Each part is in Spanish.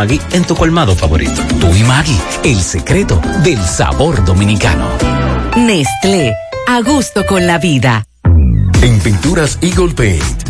Maggi en tu colmado favorito. Tú y Maggi, el secreto del sabor dominicano. Nestlé, a gusto con la vida. En Pinturas Eagle Paint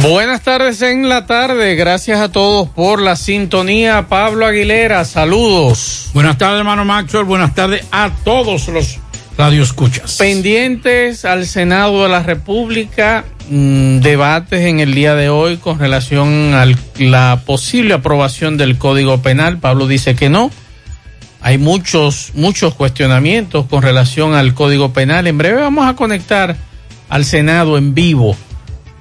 Buenas tardes en la tarde, gracias a todos por la sintonía. Pablo Aguilera, saludos. Buenas tardes, hermano Maxwell, buenas tardes a todos los radioescuchas. Pendientes al Senado de la República, mmm, debates en el día de hoy con relación a la posible aprobación del Código Penal. Pablo dice que no. Hay muchos, muchos cuestionamientos con relación al Código Penal. En breve vamos a conectar al Senado en vivo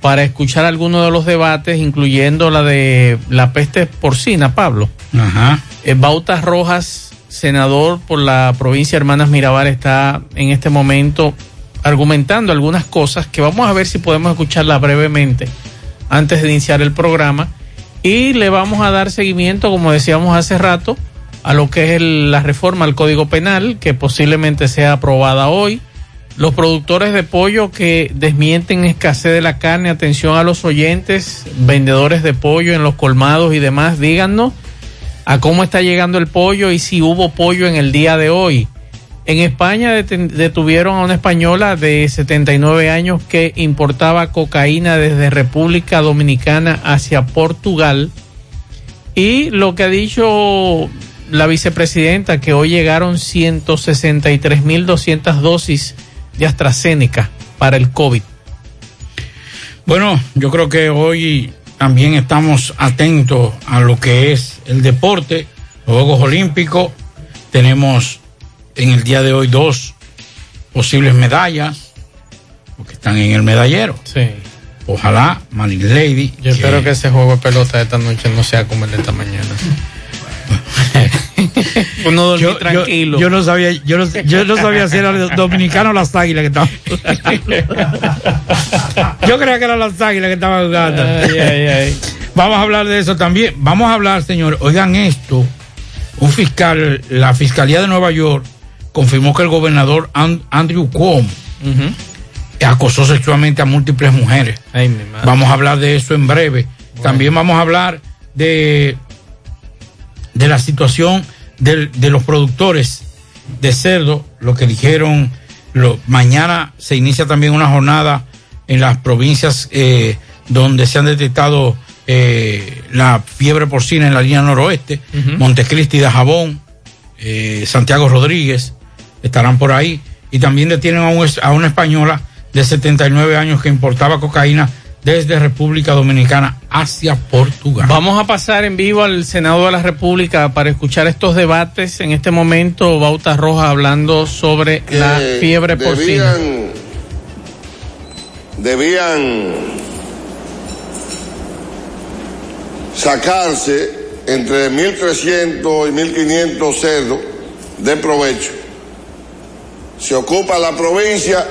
para escuchar algunos de los debates, incluyendo la de la peste porcina, Pablo. Ajá. Eh, Bautas Rojas, senador por la provincia de Hermanas Mirabal, está en este momento argumentando algunas cosas que vamos a ver si podemos escucharla brevemente antes de iniciar el programa. Y le vamos a dar seguimiento, como decíamos hace rato, a lo que es el, la reforma al Código Penal, que posiblemente sea aprobada hoy los productores de pollo que desmienten escasez de la carne, atención a los oyentes, vendedores de pollo en los colmados y demás, díganos a cómo está llegando el pollo y si hubo pollo en el día de hoy. En España detuvieron a una española de 79 años que importaba cocaína desde República Dominicana hacia Portugal. Y lo que ha dicho la vicepresidenta, que hoy llegaron 163.200 dosis de AstraZeneca para el COVID? Bueno, yo creo que hoy también estamos atentos a lo que es el deporte, los Juegos Olímpicos. Tenemos en el día de hoy dos posibles medallas, porque están en el medallero. Sí. Ojalá, Manil Lady. Yo que... espero que ese juego de pelota de esta noche no sea como el de esta mañana. Uno yo, tranquilo. Yo, yo, no sabía, yo no, yo no sabía si era dominicano o las águilas que estaban Yo creía que eran las águilas que estaban jugando. Ay, ay, ay. Vamos a hablar de eso también. Vamos a hablar, señor. Oigan esto. Un fiscal, la Fiscalía de Nueva York, confirmó que el gobernador And Andrew Cuomo uh -huh. acosó sexualmente a múltiples mujeres. Ay, vamos a hablar de eso en breve. Bueno. También vamos a hablar de de la situación de, de los productores de cerdo, lo que dijeron, lo, mañana se inicia también una jornada en las provincias eh, donde se han detectado eh, la fiebre porcina en la línea noroeste. Montecristi de Jabón, eh, Santiago Rodríguez, estarán por ahí. Y también detienen a, un a una española de 79 años que importaba cocaína desde República Dominicana hacia Portugal. Vamos a pasar en vivo al Senado de la República para escuchar estos debates. En este momento, Bauta Roja hablando sobre la fiebre porcina. debían, debían sacarse entre 1.300 y 1.500 cerdos de provecho. Se ocupa la provincia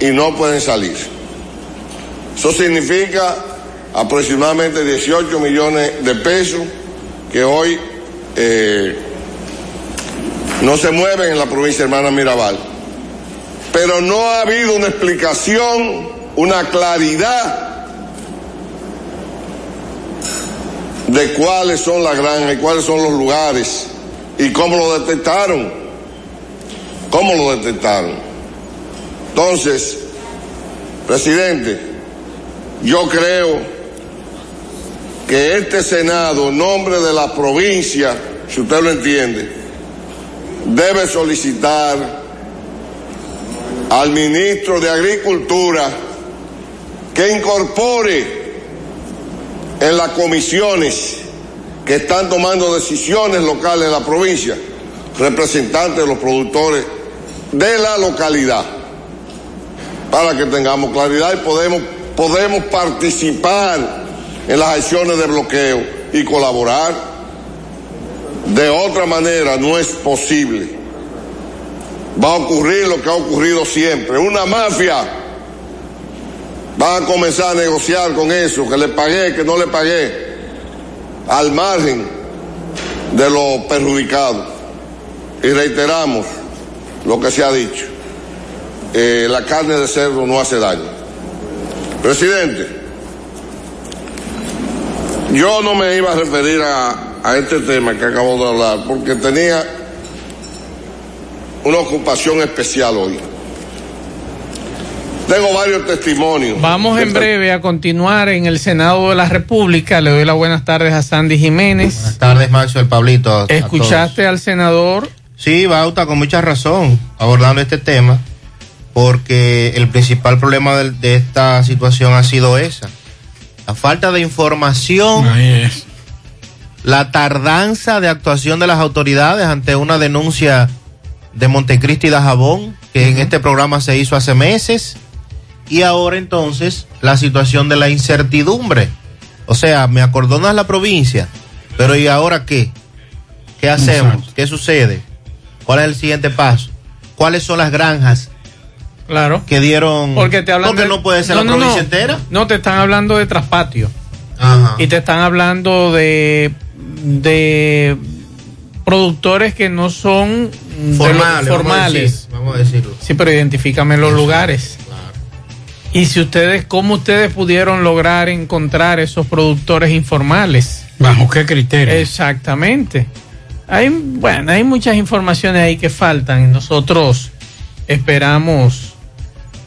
y no pueden salir. Eso significa aproximadamente 18 millones de pesos que hoy eh, no se mueven en la provincia hermana Mirabal. Pero no ha habido una explicación, una claridad de cuáles son las granjas y cuáles son los lugares y cómo lo detectaron. ¿Cómo lo detectaron? Entonces, presidente, yo creo que este Senado, en nombre de la provincia, si usted lo entiende, debe solicitar al ministro de Agricultura que incorpore en las comisiones que están tomando decisiones locales en la provincia, representantes de los productores de la localidad, para que tengamos claridad y podemos, podemos participar en las acciones de bloqueo y colaborar. De otra manera no es posible. Va a ocurrir lo que ha ocurrido siempre. Una mafia va a comenzar a negociar con eso, que le pagué, que no le pagué, al margen de los perjudicados. Y reiteramos lo que se ha dicho. Eh, la carne de cerdo no hace daño. Presidente, yo no me iba a referir a, a este tema que acabo de hablar porque tenía una ocupación especial hoy. Tengo varios testimonios. Vamos en breve a continuar en el Senado de la República. Le doy las buenas tardes a Sandy Jiménez. Buenas tardes, Maxo, el Pablito. a- a ¿Escuchaste al senador? Sí, Bauta, con mucha razón, abordando este tema, porque el principal problema de, esta situación ha sido esa. La falta de información, la tardanza de actuación de las autoridades ante una denuncia de Montecristi y Dajabón, que en este programa se hizo hace meses, y ahora entonces la situación de la incertidumbre. O sea, me acordonas la provincia, pero ¿y ahora qué? ¿Qué hacemos? ¿Qué sucede? ¿Cuál es el siguiente paso? ¿Cuáles son las granjas Claro. que dieron? Porque te hablan Porque de- no puede ser No, la no, provincia no. entera. No, te están hablando de traspatio. Ajá. Y te están hablando de, de productores que no son de los Formales, vamos a formales. decir, Vamos a decirlo. Sí, pero identifícame los lugares. Y si ustedes, ¿cómo ustedes pudieron lograr encontrar esos productores informales? ¿Bajo qué criterio? Exactamente. Hay, bueno, hay muchas informaciones ahí que faltan nosotros esperamos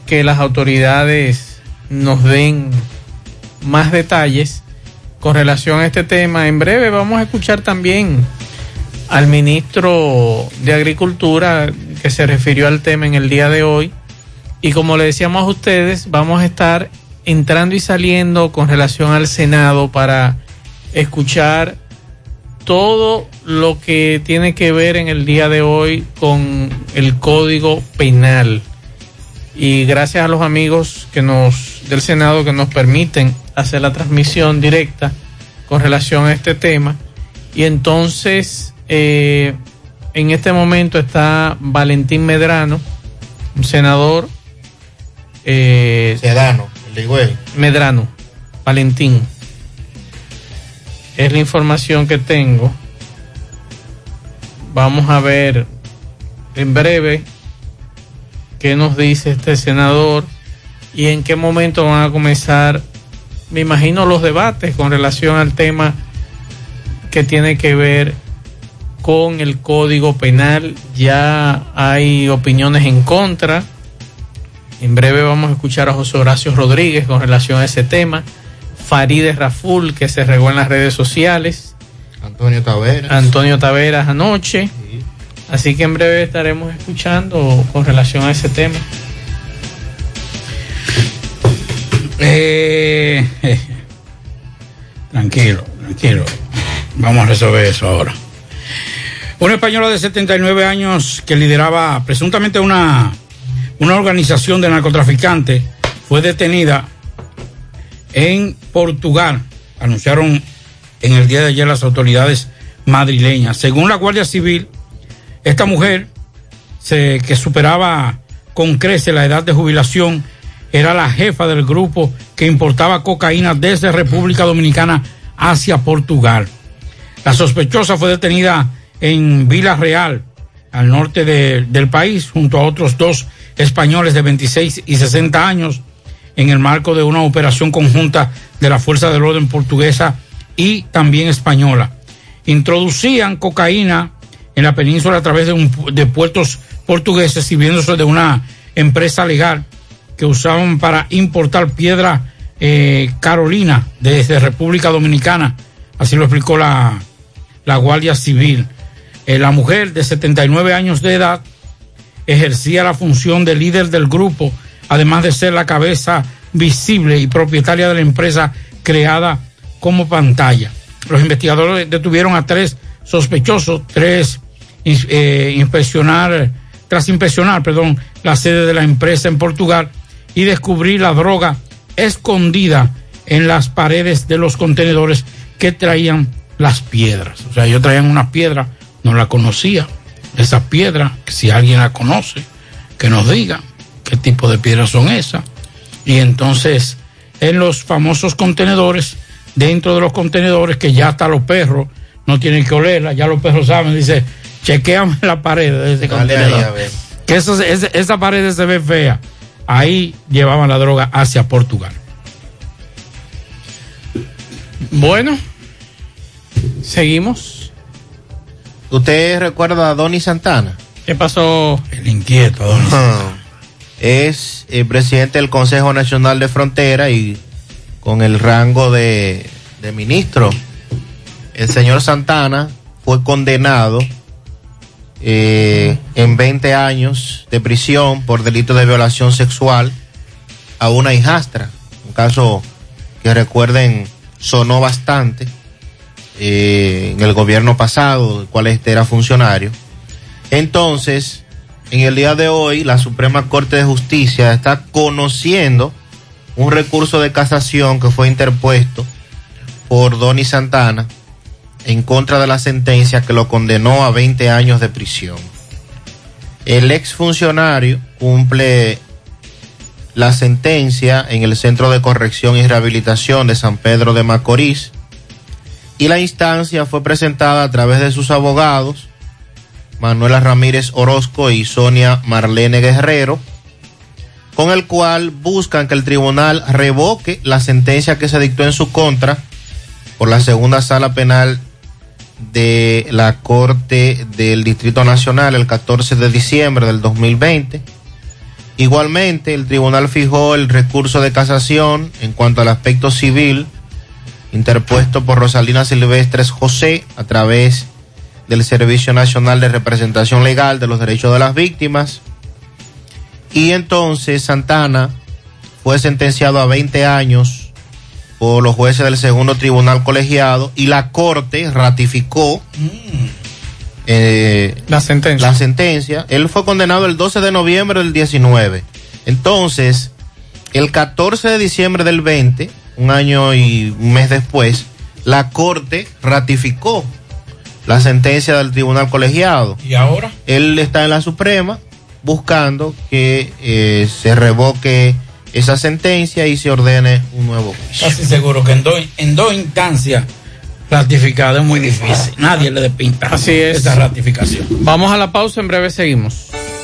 que las autoridades nos den más detalles con relación a este tema. En breve vamos a escuchar también al ministro de Agricultura que se refirió al tema en el día de hoy. Y como le decíamos a ustedes, vamos a estar entrando y saliendo con relación al Senado para escuchar todo lo que tiene que ver en el día de hoy con el Código Penal. Y gracias a los amigos que nos del Senado que nos permiten hacer la transmisión directa con relación a este tema. Y entonces, eh, en este momento está Valentín Medrano, un senador. Eh, Sedano, el. Medrano, Valentín. Es la información que tengo. Vamos a ver en breve qué nos dice este senador y en qué momento van a comenzar, me imagino, los debates con relación al tema que tiene que ver con el Código Penal. Ya hay opiniones en contra. En breve vamos a escuchar a José Horacio Rodríguez con relación a ese tema. Farideh Raful, que se regó en las redes sociales. Antonio Taveras. Antonio Taveras anoche. Así que en breve estaremos escuchando con relación a ese tema. Eh, eh, tranquilo, tranquilo. Vamos a resolver eso ahora. Una española de 79 años que lideraba presuntamente una, una organización de narcotraficantes fue detenida en Portugal. Anunciaron en el día de ayer las autoridades madrileñas. Según la Guardia Civil, esta mujer que superaba con crece la edad de jubilación era la jefa del grupo que importaba cocaína desde República Dominicana hacia Portugal. La sospechosa fue detenida en Vila Real, al norte de, del país, junto a otros dos españoles de 26 y 60 años, en el marco de una operación conjunta de la Fuerza del Orden portuguesa y también española. Introducían cocaína en la península a través de, un, de puertos portugueses, sirviéndose de una empresa legal que usaban para importar piedra eh, Carolina desde República Dominicana. Así lo explicó la, la Guardia Civil. Eh, la mujer de 79 años de edad ejercía la función de líder del grupo, además de ser la cabeza visible y propietaria de la empresa creada como pantalla. Los investigadores detuvieron a tres sospechosos, tres eh, inspeccionar, tras inspeccionar, perdón, la sede de la empresa en Portugal y descubrir la droga escondida en las paredes de los contenedores que traían las piedras. O sea, ellos traían una piedra, no la conocía. Esa piedra, si alguien la conoce, que nos diga qué tipo de piedras son esas. Y entonces, en los famosos contenedores, dentro de los contenedores, que ya hasta los perros no tienen que olerla, ya los perros saben, dice, chequeame la pared de ese contenedor. Que eso, esa, esa pared se ve fea. Ahí llevaban la droga hacia Portugal. Bueno, seguimos. ¿Usted recuerda a Donny Santana? ¿Qué pasó? El inquieto, Donny Santana. Es el presidente del Consejo Nacional de Frontera y con el rango de, de ministro. El señor Santana fue condenado eh, en 20 años de prisión por delito de violación sexual a una hijastra. Un caso que recuerden sonó bastante eh, en el gobierno pasado, del cual este era funcionario. Entonces, en el día de hoy, la Suprema Corte de Justicia está conociendo un recurso de casación que fue interpuesto por Donny Santana en contra de la sentencia que lo condenó a 20 años de prisión. El exfuncionario cumple la sentencia en el Centro de Corrección y Rehabilitación de San Pedro de Macorís y la instancia fue presentada a través de sus abogados, Manuela Ramírez Orozco y Sonia Marlene Guerrero, con el cual buscan que el tribunal revoque la sentencia que se dictó en su contra por la segunda sala penal de la Corte del Distrito Nacional el 14 de diciembre del 2020. Igualmente, el tribunal fijó el recurso de casación en cuanto al aspecto civil interpuesto por Rosalina Silvestres José a través del Servicio Nacional de Representación Legal de los Derechos de las Víctimas. Y entonces Santana fue sentenciado a 20 años por los jueces del segundo tribunal colegiado y la corte ratificó eh, la sentencia. La sentencia. Él fue condenado el 12 de noviembre del 19. Entonces, el 14 de diciembre del 20, un año y un mes después, la corte ratificó la sentencia del tribunal colegiado. ¿Y ahora? Él está en la Suprema buscando que eh, se revoque esa sentencia y se ordene un nuevo juicio. Casi seguro que en dos, en dos instancias ratificadas es muy difícil. Nadie le despinta Así es. esa ratificación. Vamos a la pausa, en breve seguimos.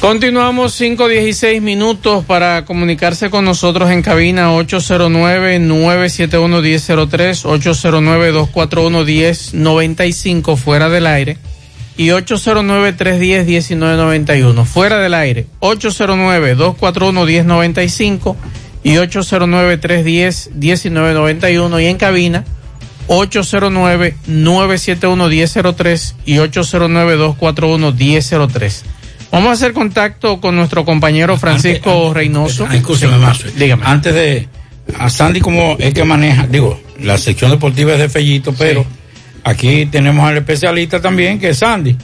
Continuamos 516 minutos para comunicarse con nosotros en cabina 809-971-1003, 809-241-1095 fuera del aire y 809-310-1991 fuera del aire, 809-241-1095 y 809-310-1991 y en cabina 809-971-1003 y 809-241-1003. Vamos a hacer contacto con nuestro compañero Francisco Antes- Reynoso. Ah, escúchame, Mazo. Dígame. Antes de. A Sandy, como es que maneja, digo, la sección deportiva es de Fellito, pero aquí tenemos al especialista también, que es Sandy.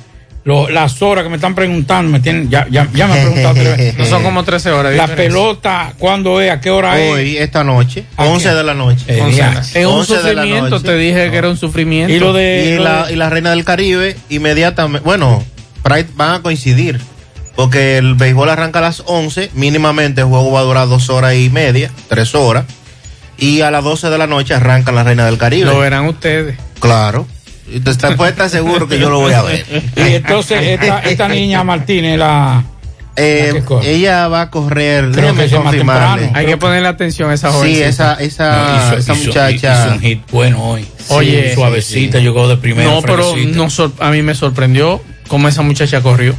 Lo- las horas que me están preguntando, me tienen, ya, ya, ya me han preguntado tres veces. No son como 13 horas. La diferencia. pelota, ¿cuándo es? ¿A qué hora es? Hoy, esta noche, ¿A 11 qué? de la noche. Eh. Es un 11 de la sufrimiento, noche. te dije que era un sufrimiento. Y lo de. y, lo la, de- y la Reina del Caribe, inmediatamente, bueno, Pride van a coincidir. Porque el béisbol arranca a las 11, mínimamente el juego va a durar dos horas y media, tres horas. Y a las 12 de la noche arranca la Reina del Caribe. Lo verán ustedes. Claro. Y usted puede estar seguro que yo lo voy a ver. Y entonces esta, esta niña Martínez, la, Eh, ella va a correr. Creo que confirmarle. temprano. Hay que ponerle atención a esa joven. Sí, esa, esa, No, hizo- esa hizo- muchacha. hizo un hit bueno hoy. Oye, Sí, suavecita, llegó de primera. No, pero no a mí me sorprendió cómo esa muchacha corrió.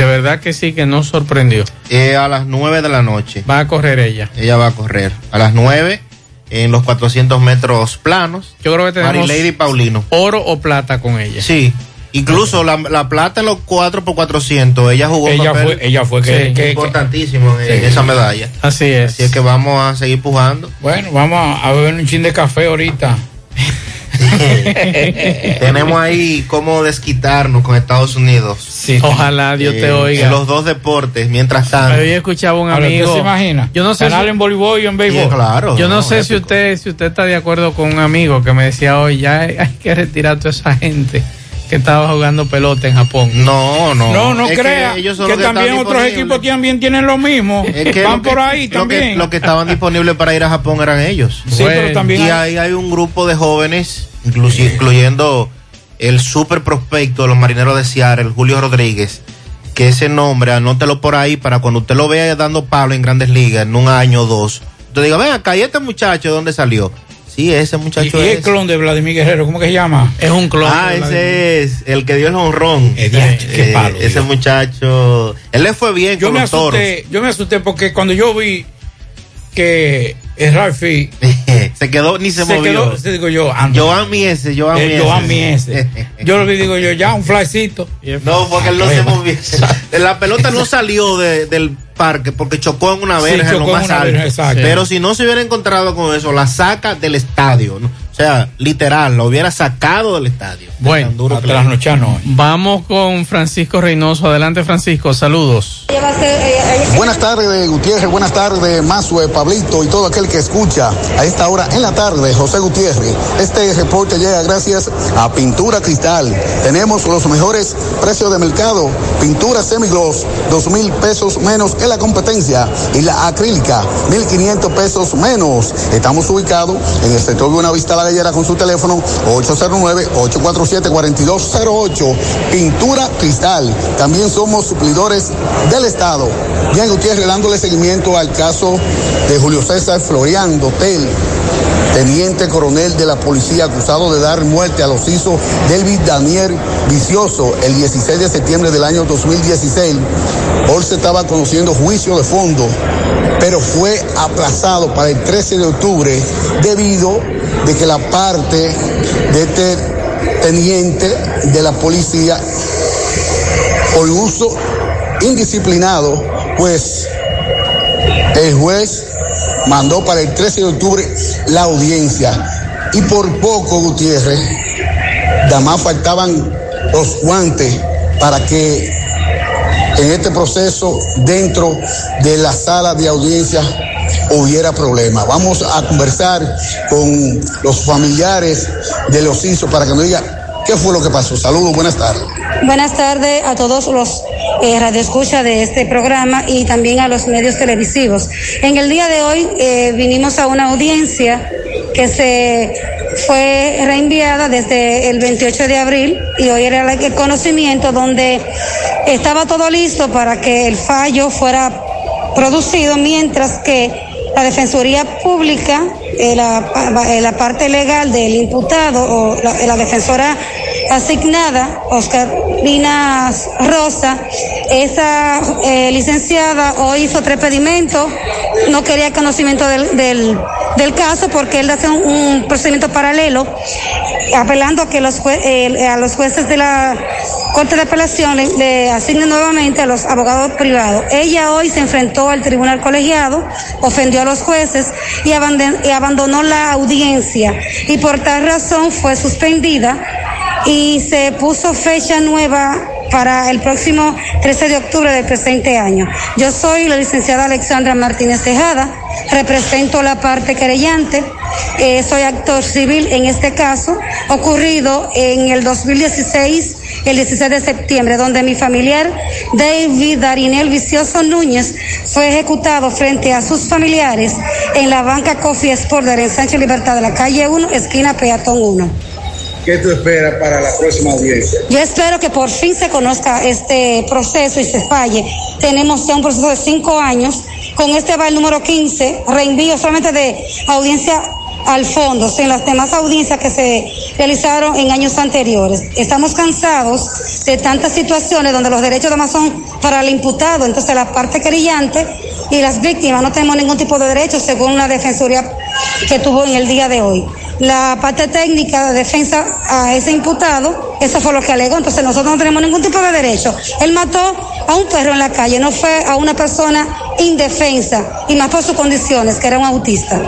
De verdad que sí, que no sorprendió. Eh, a las 9 de la noche. Va a correr ella. Ella va a correr. A las 9 en los 400 metros planos. Yo creo que tenemos Marilady Paulino. oro o plata con ella. Sí. Incluso la, la plata en los 4 por 400 ella jugó Ella papel fue- ella fue que- sí, que- importantísimo en, en Sí. esa medalla. Así es. Así es que vamos a seguir pujando. Bueno, vamos a beber un chin de café ahorita. Tenemos ahí cómo desquitarnos con Estados Unidos. Ojalá Dios te Eh, oiga. En los dos deportes, mientras tanto. Pero yo escuchaba un Ahora, ¿usted amigo. se imagina? Yo no sé si- en voleibol y en béisbol. Sí, claro. Yo no, no, sé si usted, si usted está de acuerdo con un amigo que me decía hoy, ya hay, hay que retirar a toda esa gente que estaba jugando pelota en Japón. No, no. No, no Es que crea que, ellos también otros equipos también tienen lo mismo. Es que Van lo que- por ahí lo que- también. Los que estaban disponibles para ir a Japón eran ellos. Sí, pero también Y hay- ahí hay un grupo de jóvenes, incluyendo el super prospecto de los marineros de Seattle, Julio Rodríguez, que ese nombre, anótelo por ahí para cuando usted lo vea dando palo en grandes ligas en un año o dos. Usted diga, ven acá, ¿y este muchacho de dónde salió? Sí, ese Y, muchacho y el es. clon de Vladimir Guerrero, ¿cómo que se llama? Es un clon. Ah, ese es el que dio el honrón. Eh, diache, qué palo, ese Dios. muchacho, él le fue bien Yo con me los toros. yo me asusté porque cuando yo vi que el Ralphie se quedó, ni se, se movió. quedó, se digo yo. Joan Miese, Joan Eh, Miese. Joan Miese. Yo lo vi, digo yo, ya, un flycito. No, porque él no se movió. La pelota no salió de- del parque porque chocó en una Sí, verja en lo más alto. verja. Pero si no se hubiera encontrado con eso, la saca del estadio. ¿no? O sea, literal, lo hubiera sacado del estadio. Bueno, duro. Vamos con Francisco Reynoso. Adelante, Francisco. Saludos. Buenas tardes, Gutiérrez. Buenas tardes, Mazue, Pablito y todo aquel que escucha a esta hora en la tarde, José Gutiérrez. Este reporte llega gracias a Pintura Cristal. Tenemos los mejores precios de mercado. Pintura semigloss, dos mil pesos menos en la competencia. Y la acrílica, mil quinientos pesos menos. Estamos ubicados en el sector de una vista la con su teléfono 809-847-4208. Pintura Cristal. También somos suplidores del Estado. Bien, Gutiérrez, dándole seguimiento al caso de Julio César Florian Dotel, teniente coronel de la policía acusado de dar muerte a los hijos Delvis Daniel Vicioso el 16 de septiembre del año 2016. Hoy se estaba conociendo juicio de fondo, pero fue aplazado para el 13 de octubre debido de que la parte de este teniente de la policía por uso indisciplinado, pues el juez mandó para el 13 de octubre la audiencia. Y por poco, Gutiérrez, nada más faltaban los guantes para que en este proceso, dentro de la sala de audiencia, hubiera problema. Vamos a conversar con los familiares de los ISO para que nos digan qué fue lo que pasó. Saludos, buenas tardes. Buenas tardes a todos los eh, radioescuchas de este programa y también a los medios televisivos. En el día de hoy eh, vinimos a una audiencia que se fue reenviada desde el 28 de abril y hoy era el conocimiento donde estaba todo listo para que el fallo fuera producido mientras que la Defensoría Pública, eh, la, eh, la parte legal del imputado o la, la defensora asignada, Oscar Lina Rosa, esa eh, licenciada hoy hizo tres pedimentos, no quería conocimiento del, del, caso porque él hace un, procedimiento paralelo, apelando a que los, a los jueces de la Corte de Apelación le, le asignen nuevamente a los abogados privados. Ella hoy se enfrentó al tribunal colegiado, ofendió a los jueces y abandonó, y abandonó la audiencia. Y por tal razón fue suspendida y se puso fecha nueva para el próximo 13 de octubre del presente año. Yo soy la licenciada Alexandra Martínez Tejada, represento la parte querellante, eh, soy actor civil en este caso, ocurrido en el 2016, el 16 de septiembre, donde mi familiar David Darinel Vicioso Núñez fue ejecutado frente a sus familiares en la banca Coffee Sport de Sánchez Libertad de la calle 1, esquina Peatón 1. ¿Qué tú esperas para la próxima audiencia? Yo espero que por fin se conozca este proceso y se falle. Tenemos ya un proceso de cinco años. Con este va el número 15, reenvío solamente de audiencia al fondo, sin las demás audiencias que se realizaron en años anteriores. Estamos cansados de tantas situaciones donde los derechos además son para el imputado, entonces la parte querellante y las víctimas no tenemos ningún tipo de derecho según la defensoría que tuvo en el día de hoy. La parte técnica de defensa a ese imputado, eso fue lo que alegó, entonces nosotros no tenemos ningún tipo de derecho. Él mató a un perro en la calle, no fue a una persona indefensa y más por sus condiciones, que era un autista.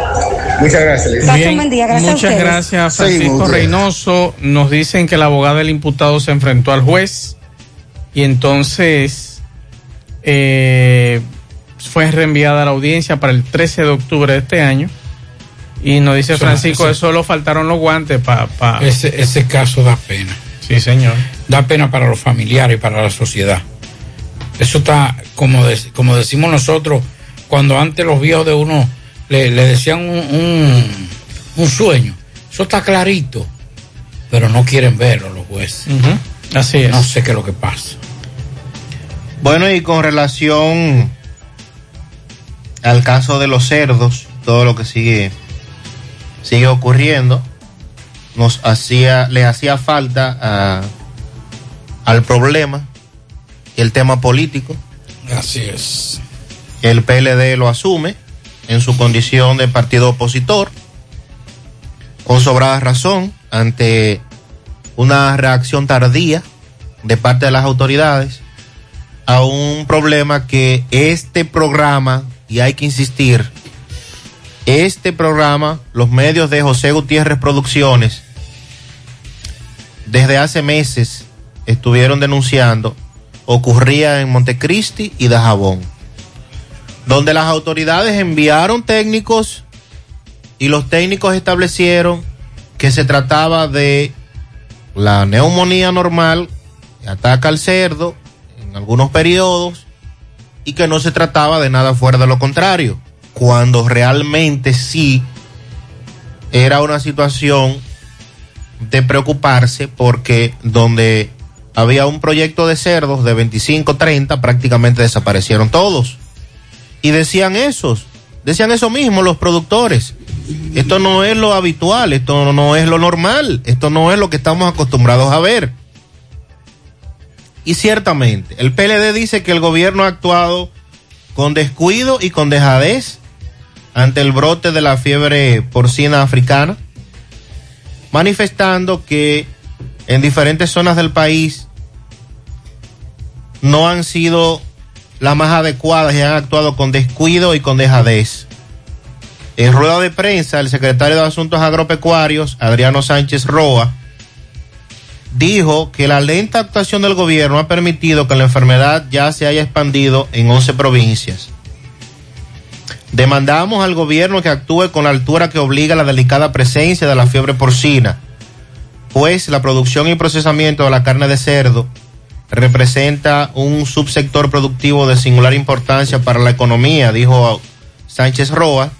Muchas gracias. Un buen día, gracias a Muchas gracias, Francisco. Reynoso. Nos dicen que el abogado del imputado se enfrentó al juez y entonces eh, fue reenviada a la audiencia para el 13 de octubre de este año. Y nos dice Francisco, eso- solo faltaron los guantes para... Ese, ese caso da pena. Sí, señor. Da pena para los familiares y para la sociedad. Eso está, como, de- como decimos nosotros, cuando antes los viejos de uno le, le decían un, un, un sueño. Eso está clarito, pero no quieren verlo los jueces. Así es. No sé qué es lo que pasa. Bueno, y con relación al caso de los cerdos, todo lo que sigue sigue ocurriendo, nos hacía le hacía falta a- al problema el tema político. Así es. El PLD lo asume en su condición de partido opositor, con sobrada razón, ante una reacción tardía de parte de las autoridades a un problema que este programa, y hay que insistir, este programa, los medios de José Gutiérrez Producciones, desde hace meses estuvieron denunciando, ocurría en Montecristi y Dajabón, donde las autoridades enviaron técnicos y los técnicos establecieron que se trataba de la neumonía normal que ataca al cerdo en algunos periodos y que no se trataba de nada fuera de lo contrario, cuando realmente sí era una situación de preocuparse porque donde había un proyecto de cerdos de 25, 30, prácticamente desaparecieron todos. Y decían esos, decían eso mismo los productores. Esto no es lo habitual, esto no es lo normal, esto no es lo que estamos acostumbrados a ver. Y ciertamente, el PLD dice que el gobierno ha actuado con descuido y con dejadez ante el brote de la fiebre porcina africana, manifestando que en diferentes zonas del país no han sido las más adecuadas y han actuado con descuido y con dejadez. En rueda de prensa, el secretario de Asuntos Agropecuarios, Adriano Sánchez Roa, dijo que la lenta actuación del gobierno ha permitido que la enfermedad ya se haya expandido en 11 provincias. Demandamos al gobierno que actúe con la altura que obliga la delicada presencia de la fiebre porcina, pues la producción y procesamiento de la carne de cerdo representa un subsector productivo de singular importancia para la economía, dijo Sánchez Roa,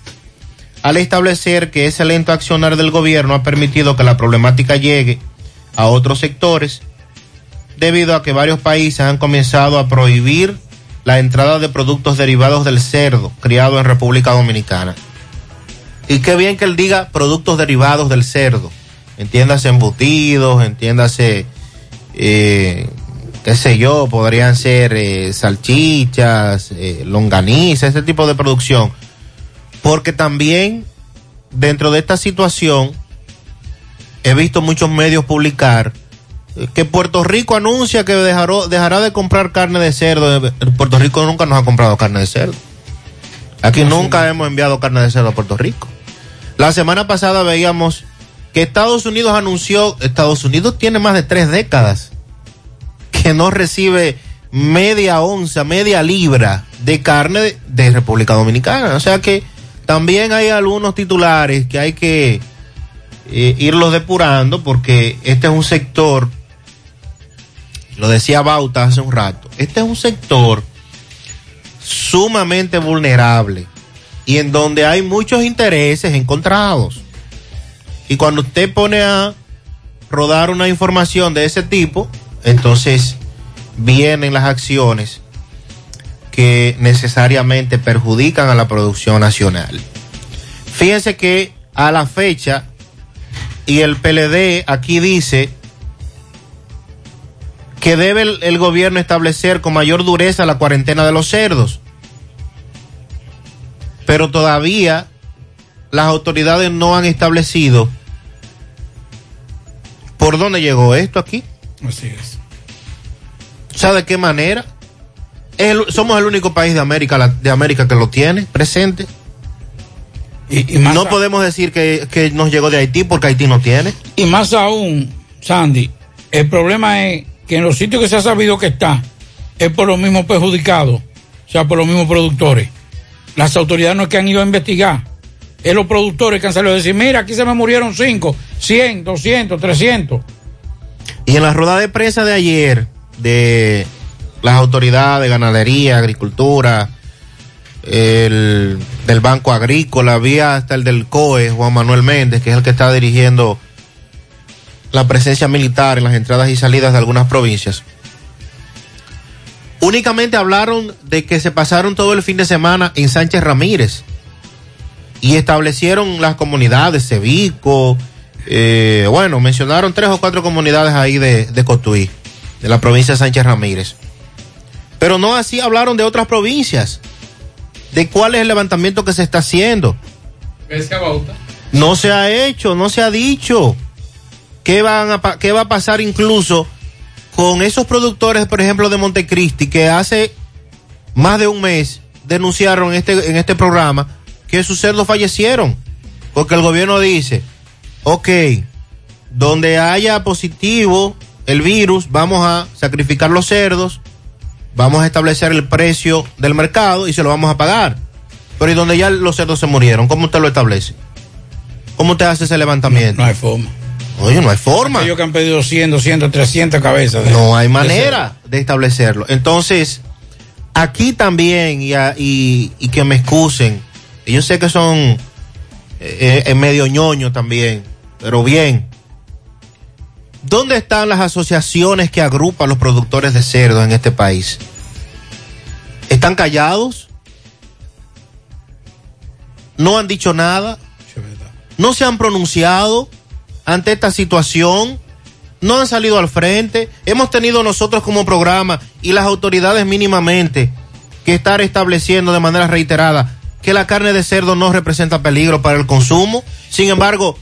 al establecer que ese lento accionar del gobierno ha permitido que la problemática llegue a otros sectores, debido a que varios países han comenzado a prohibir la entrada de productos derivados del cerdo criado en República Dominicana. Y qué bien que él diga productos derivados del cerdo. Entiéndase embutidos, entiéndase, eh, qué sé yo, podrían ser eh, salchichas, eh, longaniza, ese tipo de producción. Porque también dentro de esta situación he visto muchos medios publicar que Puerto Rico anuncia que dejaró, dejará de comprar carne de cerdo. Eh, Puerto Rico nunca nos ha comprado carne de cerdo. Aquí nunca hemos enviado carne de cerdo a Puerto Rico. La semana pasada veíamos que Estados Unidos anunció, Estados Unidos tiene más de tres décadas que no recibe media onza, media libra de carne de, de República Dominicana. O sea que también hay algunos titulares que hay que eh, irlos depurando porque este es un sector, lo decía Bauta hace un rato, este es un sector sumamente vulnerable y en donde hay muchos intereses encontrados. Y cuando usted pone a rodar una información de ese tipo, entonces vienen las acciones que necesariamente perjudican a la producción nacional. Fíjense que a la fecha, y el PLD aquí dice que debe el, el gobierno establecer con mayor dureza la cuarentena de los cerdos. Pero todavía las autoridades no han establecido por dónde llegó esto aquí. Así es. O sea, de qué manera. El- somos el único país de América, de América que lo tiene presente. Y, más no a- podemos decir que, que nos llegó de Haití porque Haití no tiene. Y más aún, Sandy, el problema es que en los sitios que se ha sabido que está, es por los mismos perjudicados, o sea, por los mismos productores. Las autoridades no es que han ido a investigar, es los productores que han salido a decir, mira, aquí se me murieron 5, 100, 200, 300. Y en la rueda de prensa de ayer de las autoridades de ganadería, agricultura, el, del Banco Agrícola, había hasta el del COE, Juan Manuel Méndez, que es el que está dirigiendo la presencia militar en las entradas y salidas de algunas provincias. Únicamente hablaron de que se pasaron todo el fin de semana en Sánchez Ramírez y establecieron las comunidades, Cevico, eh, bueno, mencionaron tres o cuatro comunidades ahí de, de Cotuí, de la provincia de Sánchez Ramírez. Pero no así hablaron de otras provincias, de cuál es el levantamiento que se está haciendo. No se ha hecho, no se ha dicho. ¿Qué, van a, qué va a pasar incluso con esos productores, por ejemplo, de Montecristi, que hace más de un mes denunciaron en este, en este programa que sus cerdos fallecieron? Porque el gobierno dice, ok, donde haya positivo el virus, vamos a sacrificar los cerdos, vamos a establecer el precio del mercado y se lo vamos a pagar. Pero y donde ya los cerdos se murieron, ¿cómo usted lo establece? ¿Cómo usted hace ese levantamiento? No. Oye, no hay forma. Ellos que han pedido 100, 200, 300 cabezas. No hay manera de establecerlo. Entonces, aquí también, y, a- y- y que me excusen, yo sé que son eh, eh, medio ñoño también, pero bien. ¿Dónde están las asociaciones que agrupan los productores de cerdo en este país? ¿Están callados? ¿No han dicho nada? ¿No se han pronunciado ante esta situación? no han salido al frente. Hemos tenido nosotros como programa y las autoridades mínimamente que estar estableciendo de manera reiterada que la carne de cerdo no representa peligro para el consumo. Sin embargo,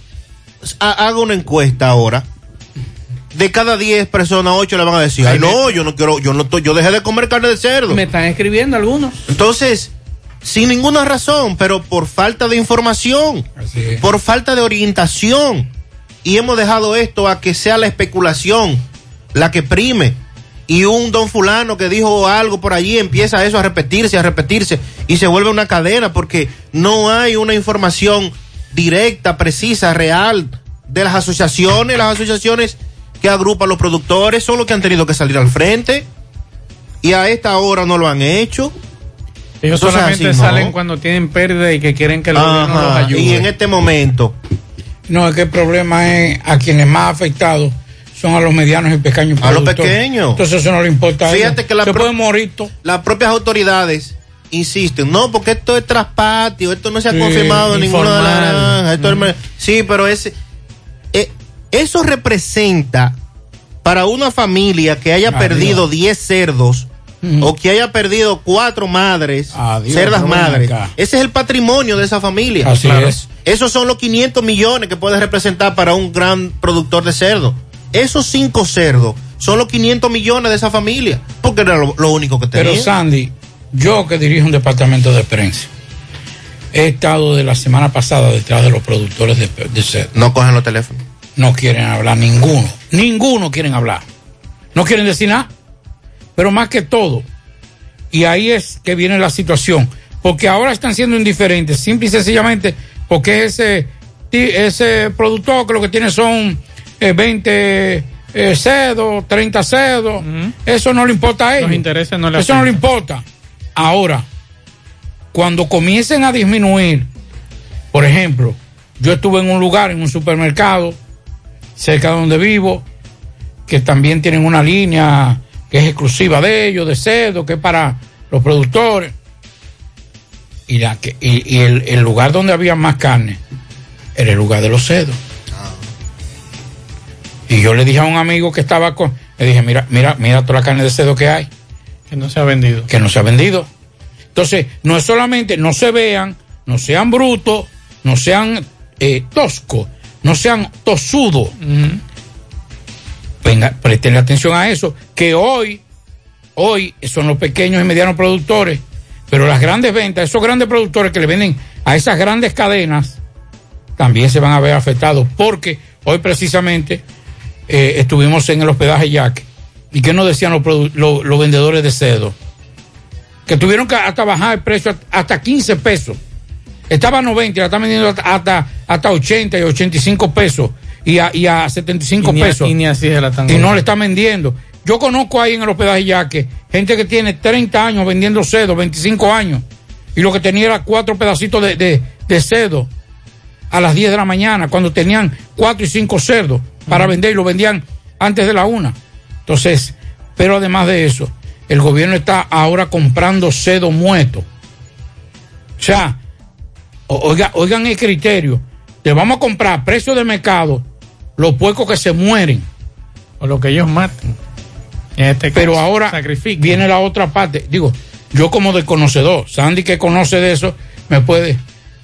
ha- haga una encuesta ahora. De cada 10 personas, 8 le van a decir, ay no, yo no quiero, yo no estoy, yo dejé de comer carne de cerdo. Me están escribiendo algunos. Entonces, sin ninguna razón, pero por falta de información, por falta de orientación, y hemos dejado esto a que sea la especulación la que prime. Y un don fulano que dijo algo por allí empieza eso a repetirse, a repetirse, y se vuelve una cadena porque no hay una información directa, precisa, real de las asociaciones. Las asociaciones que agrupan los productores son los que han tenido que salir al frente y a esta hora no lo han hecho. Ellos Entonces, solamente así no. salen cuando tienen pérdida y que quieren que el gobierno los ayude. y en este momento. No, es que el problema es a quienes más afectados son a los medianos y pequeños A los pequeños. Entonces eso no le importa Fíjate que la Se morir las propias autoridades insisten, no, porque esto es traspatio, esto no se ha Sí, confirmado en ninguna de las es mer- Sí, pero ese, eh, eso representa para una familia que haya Adiós. perdido 10 cerdos o que haya perdido cuatro madres, Adiós, cerdas madres, acá. ese es el patrimonio de esa familia. Así es. Esos son los 500 millones que puede representar para un gran productor de cerdo. Esos cinco cerdos son los 500 millones de esa familia, porque era lo, lo único que tenía. Pero Sandy, yo que dirijo un departamento de prensa, he estado de la semana pasada detrás de los productores de, de cerdo. No cogen los teléfonos. No quieren hablar ninguno. Ninguno quieren hablar. No quieren decir nada. Pero más que todo, y ahí es que viene la situación, porque ahora están siendo indiferentes, simple y sencillamente porque ese, ese productor que lo que tiene son eh, 20 eh, cedos, 30 cedos, eso no le importa a ellos. Los intereses no le Eso no le importa. Ahora, cuando comiencen a disminuir, por ejemplo, yo estuve en un lugar, en un supermercado, cerca de donde vivo, que también tienen una línea que es exclusiva de ellos, de cerdo, que es para los productores. Y, la que, y, y el, el lugar donde había más carne era el lugar de los cerdos. Y yo le dije a un amigo que estaba con, le dije, mira, mira, mira toda la carne de cerdo que hay. Que no se ha vendido. Que no se ha vendido. Entonces, no es solamente, no se vean, no sean brutos, no sean eh, toscos, no sean tosudos. Venga, presten atención a eso, que hoy, hoy son los pequeños y medianos productores, pero las grandes ventas, esos grandes productores que le venden a esas grandes cadenas, también se van a ver afectados, porque hoy precisamente eh, estuvimos en el hospedaje Jack, y que nos decían los, los- vendedores de cerdo, que tuvieron que hasta bajar el precio hasta 15 pesos. Estaba a 90 y la están vendiendo hasta, hasta 80 y 85 pesos y a, y a 75 Y a- pesos. y ni así se la están Y no le están vendiendo. Yo conozco ahí en el hospedaje Yaque gente que tiene 30 años vendiendo cedo, 25 años, y lo que tenía era cuatro pedacitos de, de, de cedo a las 10 de la mañana, cuando tenían cuatro y cinco cerdos para vender y lo vendían antes de la una. Entonces, pero además de eso, el gobierno está ahora comprando cedo muerto. O sea, oiga, oigan el criterio. Le vamos a comprar a precio de mercado los puercos que se mueren. O lo que ellos maten. Pero ahora viene la otra parte. Digo, yo como desconocedor, Sandy que conoce de eso, me puede.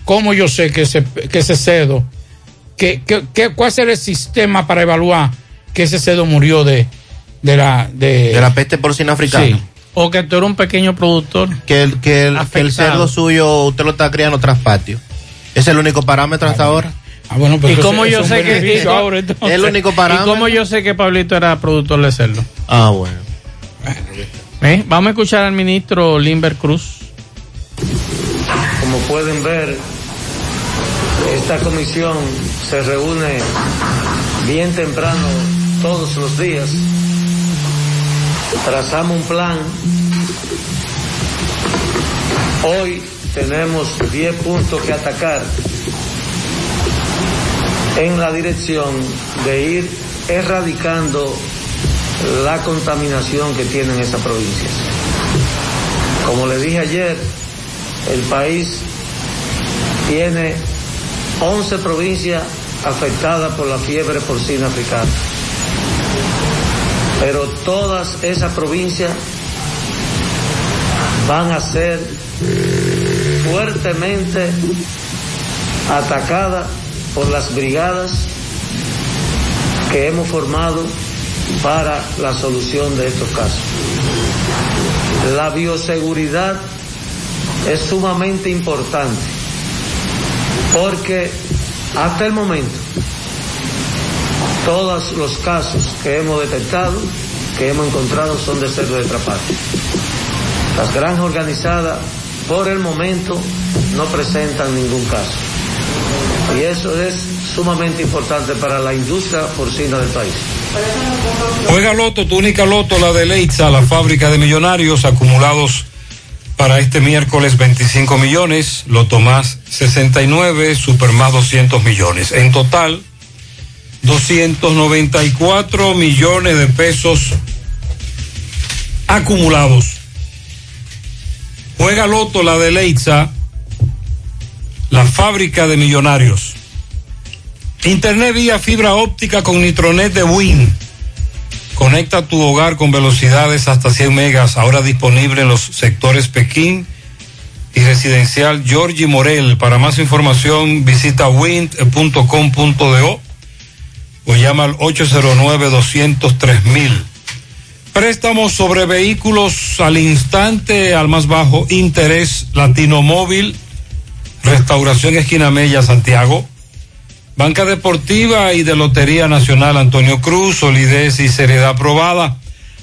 ¿Cómo yo sé que ese, que ese cedo, que, que, que- cuál será el sistema para evaluar que ese cedo murió de, de la de, De la peste porcina africana. Sí. O que tú eres un pequeño productor. Que el, que, el, que el cerdo suyo usted lo está criando tras patio. ¿Es el único parámetro hasta ahora? Ah, bueno, ¿Y cómo yo sé que Es el único parámetro. ¿Y cómo yo sé que Pablito era productor de cerdo? Ah, bueno. ¿Eh? Vamos a escuchar al ministro Limber Cruz. Como pueden ver, esta comisión se reúne bien temprano todos los días. Trazamos un plan. Hoy tenemos 10 puntos que atacar en la dirección de ir erradicando la contaminación que tienen esas provincias. Como le dije ayer, el país tiene 11 provincias afectadas por la fiebre porcina africana. Pero todas esas provincias van a ser fuertemente atacadas por las brigadas que hemos formado para la solución de estos casos. La bioseguridad es sumamente importante porque hasta el momento todos los casos que hemos detectado, que hemos encontrado son de cerdo de trapato. Las granjas organizadas por el momento no presentan ningún caso. Y eso es sumamente importante para la industria porcina del país. Juega Loto, tu única Loto, la de Leitza, la fábrica de millonarios acumulados para este miércoles 25 millones, Loto más 69, Super más 200 millones. En total, 294 millones de pesos acumulados. Juega Loto, la de Leitza, la fábrica de millonarios. Internet vía fibra óptica con Nitronet de Win. Conecta tu hogar con velocidades hasta 100 megas, ahora disponible en los sectores Pekín y residencial Georgie Morel. Para más información visita wind.com.do o llama al 809-203 Préstamos sobre vehículos al instante, al más bajo interés, Latino Móvil, Restauración Esquina Mella, Santiago. Banca Deportiva y de Lotería Nacional Antonio Cruz, solidez y seriedad aprobada.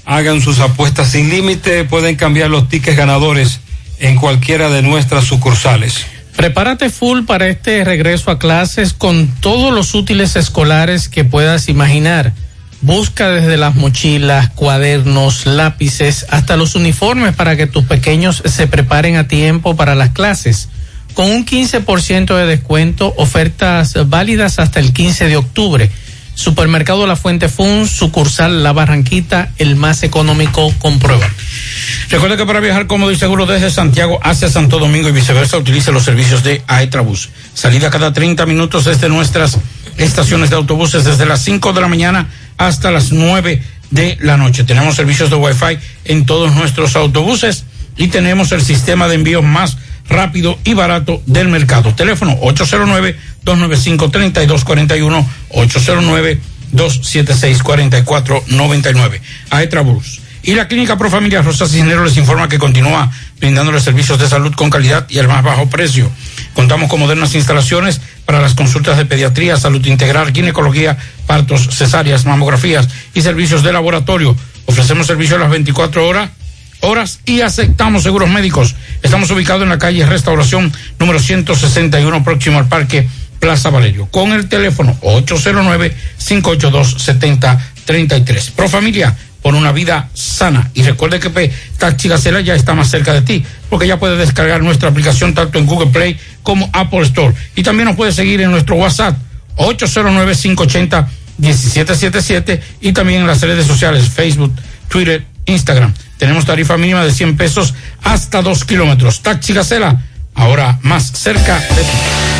Hagan sus apuestas sin límite, pueden cambiar los tickets ganadores en cualquiera de nuestras sucursales. Prepárate full para este regreso a clases con todos los útiles escolares que puedas imaginar. Busca desde las mochilas, cuadernos, lápices, hasta los uniformes para que tus pequeños se preparen a tiempo para las clases. Con un 15% de descuento, ofertas válidas hasta el 15 de octubre. Supermercado La Fuente Fun, sucursal La Barranquita, el más económico, comprueba. Recuerda que para viajar cómodo y seguro desde Santiago hacia Santo Domingo y viceversa, utilice los servicios de Aetrabús. Salida cada 30 minutos desde nuestras estaciones de autobuses desde las 5 de la mañana hasta las 9 de la noche. Tenemos servicios de Wi-Fi en todos nuestros autobuses y tenemos el sistema de envío más rápido y barato del mercado. Teléfono 809-295-3241, 809-276-4499. Aetrabús. Y la Clínica Profamilia Rosa Cisneros les informa que continúa brindándoles servicios de salud con calidad y al más bajo precio. Contamos con modernas instalaciones para las consultas de pediatría, salud integral, ginecología, partos, cesáreas, mamografías y servicios de laboratorio. Ofrecemos servicio a las 24 horas horas y aceptamos seguros médicos. Estamos ubicados en la calle Restauración número 161 próximo al Parque Plaza Valerio con el teléfono 809-582-7033. Pro Familia, por una vida sana. Y recuerde que Taxi Gacela ya está más cerca de ti, porque ya puedes descargar nuestra aplicación tanto en Google Play como Apple Store. Y también nos puedes seguir en nuestro WhatsApp 809-580-1777 y también en las redes sociales Facebook, Twitter, Instagram. Tenemos tarifa mínima de 100 pesos hasta 2 kilómetros. Taxi Gacela, ahora más cerca de ti.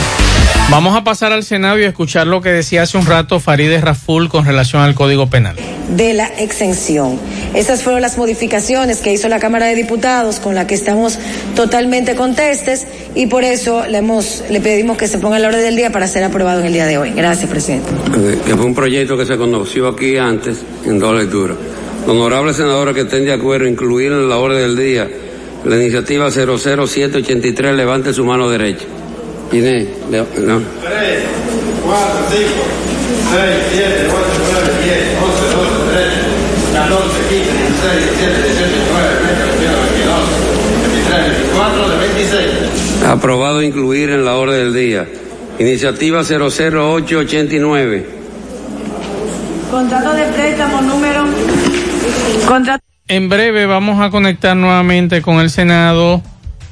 Vamos a pasar al Senado y a escuchar lo que decía hace un rato Farideh Raful con relación al Código Penal. De la exención. Esas fueron las modificaciones que hizo la Cámara de Diputados con la que estamos totalmente contestes y por eso le, hemos, le pedimos que se ponga en la orden del día para ser aprobado en el día de hoy. Gracias, presidente. Que fue un proyecto que se conoció aquí antes en dos lecturas. Honorable senadora que estén de acuerdo, incluir en la orden del día la iniciativa 00783, levante su mano derecha. Inés, no. 3, 4, 5, 6, 7, 8, 9, 10, 11, 12, 13, 14, 15, 16, 17, 18, 19, 20, 21, 22, 23, 24, de 26. Aprobado incluir en la orden del día. Iniciativa 00889. Contrato de préstamo número en breve vamos a conectar nuevamente con el Senado,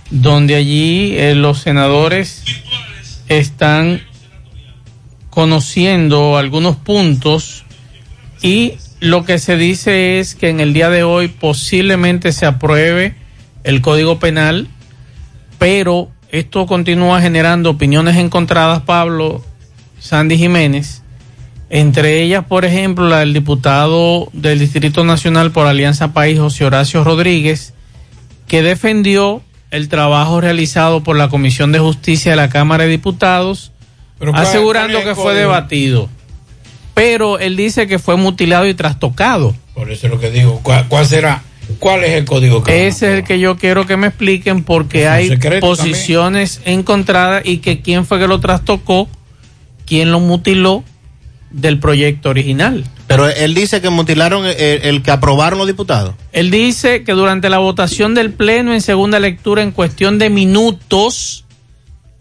donde allí eh, los senadores están conociendo algunos puntos y lo que se dice es que en el día de hoy posiblemente se apruebe el Código Penal, pero esto continúa generando opiniones encontradas, Pablo Sandy Jiménez, entre ellas, por ejemplo, la del diputado del Distrito Nacional por Alianza País, José Horacio Rodríguez, que defendió el trabajo realizado por la Comisión de Justicia de la Cámara de Diputados, asegurando que fue debatido. Pero él dice que fue mutilado y trastocado. Por eso es lo que digo. ¿Cuál, será? ¿Cuál es el código que Ese es el que yo quiero que me expliquen porque hay posiciones encontradas y que quién fue que lo trastocó, quién lo mutiló del proyecto original. Pero él dice que mutilaron el, que aprobaron los diputados. Él dice que durante la votación del Pleno en segunda lectura, en cuestión de minutos,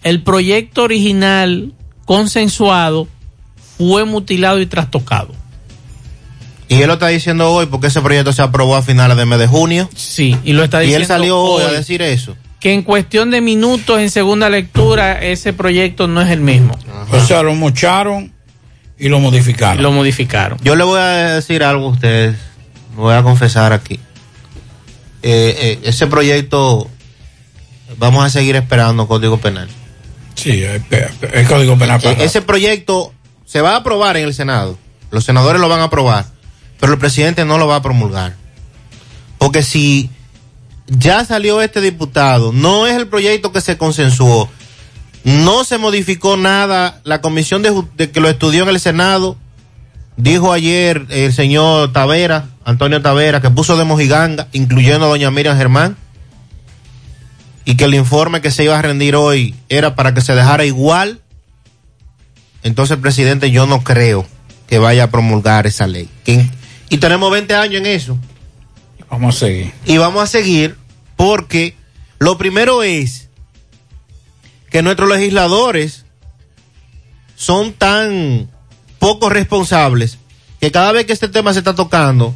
el proyecto original consensuado fue mutilado y trastocado. Y él lo está diciendo hoy porque ese proyecto se aprobó a finales de mes de junio. Sí, y lo está diciendo. Y él salió hoy a decir eso. Que en cuestión de minutos en segunda lectura ese proyecto no es el mismo. O sea, lo mocharon y lo modificaron. Lo modificaron. Yo le voy a decir algo a ustedes, me voy a confesar aquí. Eh, eh, ese proyecto, vamos a seguir esperando Código Penal. Sí, el, Código Penal. E, ese proyecto se va a aprobar en el Senado. Los senadores lo van a aprobar, pero el presidente no lo va a promulgar. Porque si ya salió este diputado, no es el proyecto que se consensuó, no se modificó nada. La comisión de, que lo estudió en el Senado dijo ayer el señor Tavera, Antonio Tavera, que puso de mojiganga, incluyendo a doña Miriam Germán, y que el informe que se iba a rendir hoy era para que se dejara igual. Entonces, presidente, yo no creo que vaya a promulgar esa ley. Y tenemos 20 años en eso. Vamos a seguir. Y vamos a seguir porque lo primero es que nuestros legisladores son tan poco responsables que cada vez que este tema se está tocando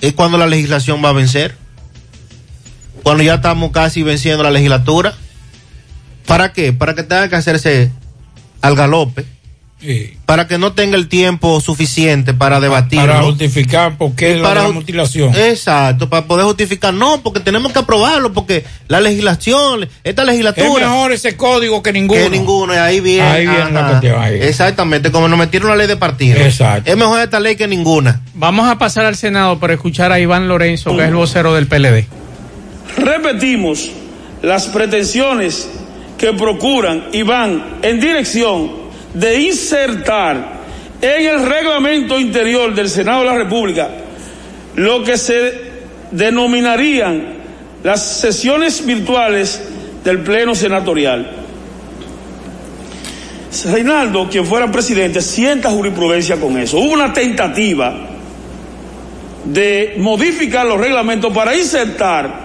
es cuando la legislación va a vencer. Cuando ya estamos casi venciendo la legislatura. ¿Para qué? Para que tenga que hacerse al galope. Para que no tenga el tiempo suficiente para debatir. Para justificar por qué la para ju- mutilación. Exacto, para poder justificar. No, porque tenemos que aprobarlo, porque la legislación, esta Es legislatura. mejor ese código que ninguno. Que ninguno, y ahí viene. Ahí viene la ajá. cuestión, ahí. Exactamente, como nos metieron la ley de partido. Exacto. Es mejor esta ley que ninguna. Vamos a pasar al Senado para escuchar a Iván Lorenzo, que es el vocero del PLD. Repetimos las pretensiones que procuran y van en dirección de insertar en el reglamento interior del Senado de la República lo que se denominarían las sesiones virtuales del Pleno Senatorial. Reinaldo, quien fuera presidente, sienta jurisprudencia con eso. Hubo una tentativa de modificar los reglamentos para insertar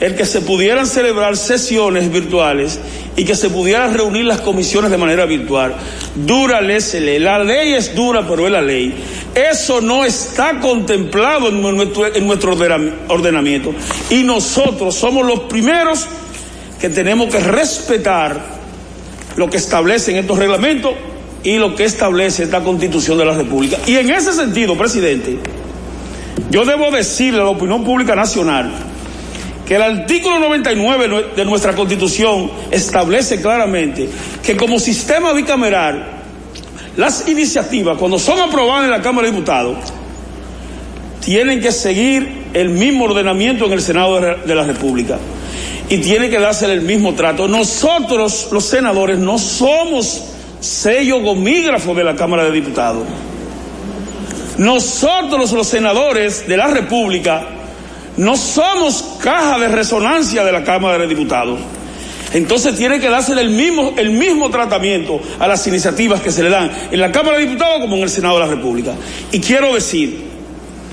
el que se pudieran celebrar sesiones virtuales y que se pudieran reunir las comisiones de manera virtual. Dura ley. La ley es dura, pero es la ley. Eso no está contemplado en nuestro, en nuestro ordena- ordenamiento. Y nosotros somos los primeros que tenemos que respetar lo que establecen estos reglamentos y lo que establece esta constitución de la República. Y en ese sentido, presidente, yo debo decirle a la opinión pública nacional que el artículo 99 de nuestra constitución establece claramente que como sistema bicameral, las iniciativas, cuando son aprobadas en la Cámara de Diputados, tienen que seguir el mismo ordenamiento en el Senado de la República y tiene que darse el mismo trato. Nosotros, los senadores, no somos sello gomígrafo de la Cámara de Diputados. Nosotros, los senadores de la República, no somos caja de resonancia de la Cámara de Diputados. Entonces tiene que darse el mismo, el mismo tratamiento a las iniciativas que se le dan en la Cámara de Diputados como en el Senado de la República. Y quiero decir,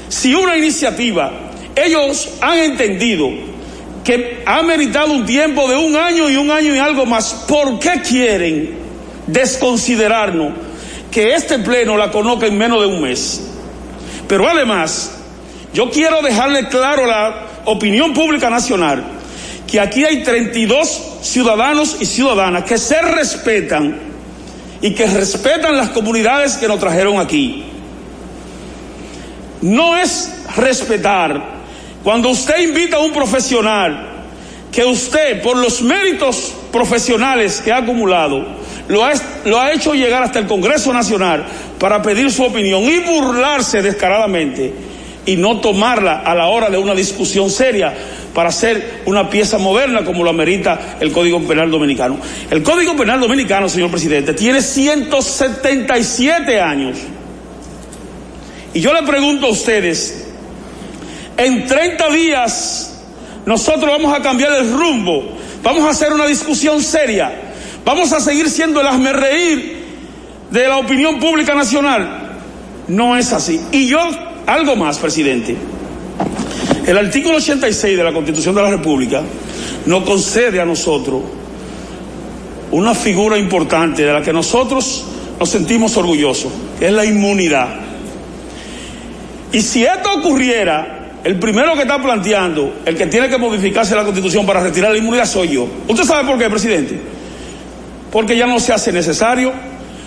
si una iniciativa, ellos han entendido que ha meritado un tiempo de un año y un año y algo más, ¿por qué quieren desconsiderarnos que este pleno la conozca en menos de un mes? Pero además, yo quiero dejarle claro a la opinión pública nacional que aquí hay 32 ciudadanos y ciudadanas que se respetan y que respetan las comunidades que nos trajeron aquí. No es respetar cuando usted invita a un profesional que usted, por los méritos profesionales que ha acumulado, lo ha, lo ha hecho llegar hasta el Congreso Nacional para pedir su opinión y burlarse descaradamente y no tomarla a la hora de una discusión seria para hacer una pieza moderna como lo amerita el Código Penal Dominicano. El Código Penal Dominicano, señor presidente, tiene 177 años. Y yo le pregunto a ustedes, en 30 días nosotros vamos a cambiar el rumbo, vamos a hacer una discusión seria, vamos a seguir siendo el reír de la opinión pública nacional. No es así. Y yo, algo más, presidente. El artículo 86 de la Constitución de la República nos concede a nosotros una figura importante de la que nosotros nos sentimos orgullosos, que es la inmunidad. Y si esto ocurriera, el primero que está planteando, el que tiene que modificarse la constitución para retirar la inmunidad soy yo. ¿Usted sabe por qué, presidente? Porque ya no se hace necesario,